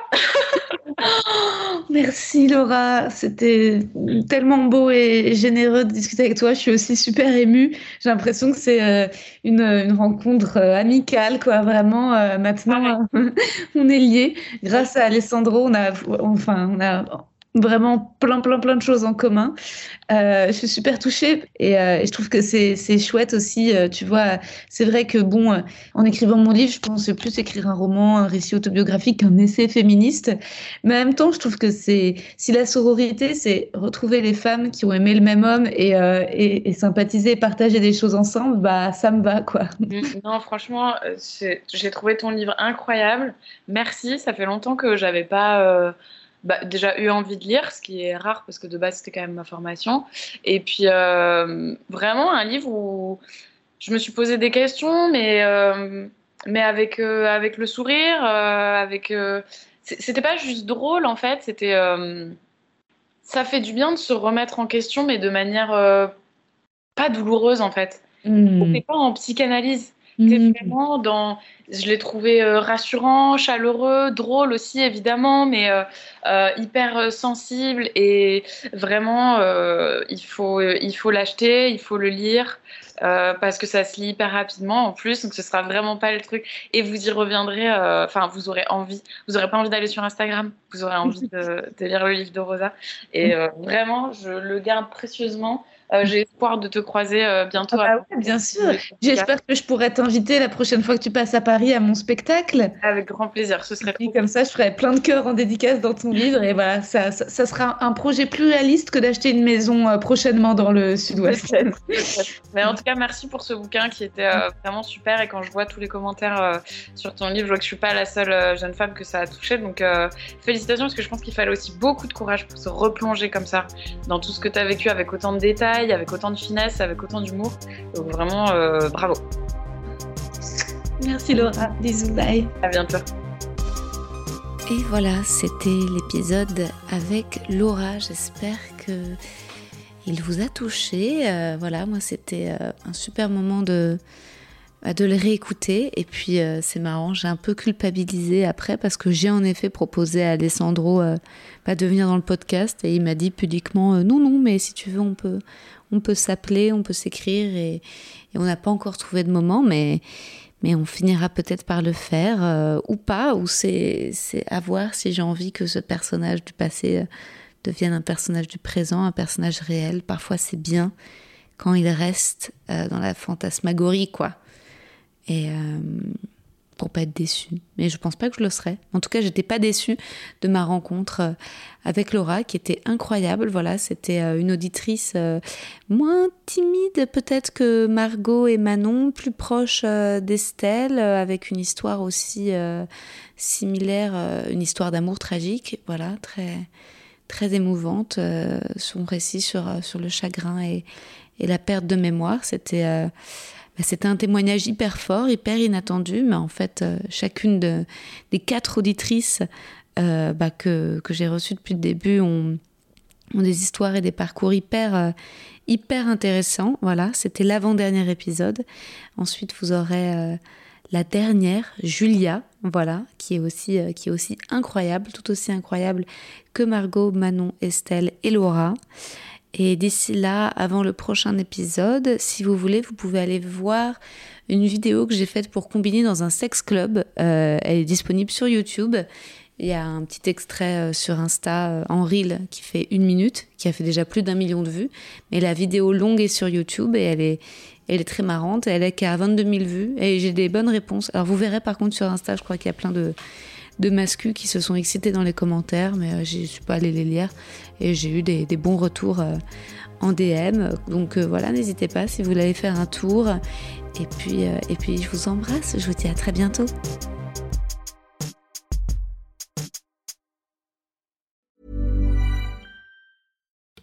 Merci Laura, c'était tellement beau et généreux de discuter avec toi. Je suis aussi super émue. J'ai l'impression que c'est euh, une, une, rencontre euh, amicale, quoi. Vraiment, euh, maintenant, on est liés. Grâce à Alessandro, on a, enfin, on a vraiment plein, plein, plein de choses en commun. Euh, je suis super touchée et, euh, je trouve que c'est chouette aussi. Euh, tu vois, c'est vrai que, bon, en écrivant mon livre, je pense plus écrire un roman, un récit autobiographique qu'un essai féministe. Mais en même temps, je trouve que c'est si la sororité, c'est retrouver les femmes qui ont aimé le même homme et, sympathiser partager des choses ensemble, bah, ça me va, quoi. Mm, non, franchement, j'ai trouvé ton livre incroyable. Merci. Ça fait longtemps que j'avais pas bah, déjà eu envie de lire, ce qui est rare parce que de base c'était quand même ma formation. Et puis euh, vraiment un livre où je me suis posé des questions, mais, euh, mais avec, euh, avec le sourire, avec. c'était pas juste drôle en fait, c'était. ça fait du bien de se remettre en question, mais de manière pas douloureuse en fait. Mmh. On n'est pas en psychanalyse? Mmh. vraiment dans. Je l'ai trouvé euh, rassurant, chaleureux, drôle aussi évidemment, mais euh, euh, hyper sensible et vraiment il faut il faut l'acheter, il faut le lire parce que ça se lit hyper rapidement en plus, donc ce sera vraiment pas le truc. Et vous y reviendrez. Enfin, vous aurez envie. Vous aurez pas envie d'aller sur Instagram. Vous aurez envie de, de lire le livre de Rosa. Et vraiment, je le garde précieusement. Euh, j'ai espoir de te croiser euh, bientôt. Ah bah bien sûr. J'espère que je pourrai t'inviter la prochaine fois que tu passes à Paris à mon spectacle. Avec grand plaisir. Ce serait. Et comme ça, je ferai plein de cœurs en dédicace dans ton livre. Et voilà, ça, ça, sera un projet plus réaliste que d'acheter une maison euh, prochainement dans le Sud-Ouest. Mais en tout cas, merci pour ce bouquin qui était vraiment super. Et quand je vois tous les commentaires sur ton livre, je vois que je suis pas la seule jeune femme que ça a touché. Donc félicitations parce que je pense qu'il fallait aussi beaucoup de courage pour se replonger comme ça dans tout ce que tu as vécu avec autant de détails avec autant de finesse, avec autant d'humour. Donc vraiment, euh, bravo. Merci Laura. Bisous, bye. À bientôt. Et voilà, c'était l'épisode avec Laura. J'espère que il vous a touché. Euh, voilà, moi c'était euh, un super moment de bah, de le réécouter. Et puis euh, c'est marrant, j'ai un peu culpabilisé après parce que j'ai en effet proposé à Alessandro euh, bah, de venir dans le podcast. Et il m'a dit pudiquement euh, non non mais si tu veux on peut on peut s'appeler, on peut s'écrire. Et, on n'a pas encore trouvé de moment mais mais on finira peut-être par le faire ou pas. Ou c'est à voir si j'ai envie que ce personnage du passé devienne un personnage du présent, un personnage réel. Parfois c'est bien quand il reste dans la fantasmagorie quoi. Et euh, pour pas être déçue. Mais je pense pas que je le serais. En tout cas, j'étais pas déçue de ma rencontre euh, avec Laura, qui était incroyable. Voilà, c'était euh, une auditrice moins timide peut-être que Margot et Manon, plus proche d'Estelle, avec une histoire aussi similaire, une histoire d'amour tragique. Voilà, très très émouvante. son récit sur sur le chagrin et, et la perte de mémoire, c'était c'était un témoignage hyper fort, hyper inattendu, mais en fait, euh, chacune de, des quatre auditrices bah, que, j'ai reçus depuis le début ont, des histoires et des parcours hyper, hyper intéressants. Voilà, c'était l'avant-dernier épisode. Ensuite, vous aurez la dernière, Julia, voilà, qui est aussi, euh, qui est aussi incroyable, tout aussi incroyable que Margot, Manon, Estelle et Laura. Et d'ici là, avant le prochain épisode, si vous voulez, vous pouvez aller voir une vidéo que j'ai faite pour combiner dans un sex club. Euh, elle est disponible sur YouTube. Il y a un petit extrait euh, sur Insta en reel qui fait une minute, qui a fait déjà plus d'un million de vues. Mais la vidéo longue est sur YouTube et elle est, elle est très marrante. Elle est qu'à 22 000 vues et j'ai des bonnes réponses. Alors vous verrez par contre sur Insta, je crois qu'il y a plein de, de mascus qui se sont excités dans les commentaires, mais euh, je ne suis pas allée les lire et j'ai eu des, bons retours euh, en DM. Donc euh, voilà, n'hésitez pas si vous voulez faire un tour. Et puis, et puis je vous embrasse. Je vous dis à très bientôt.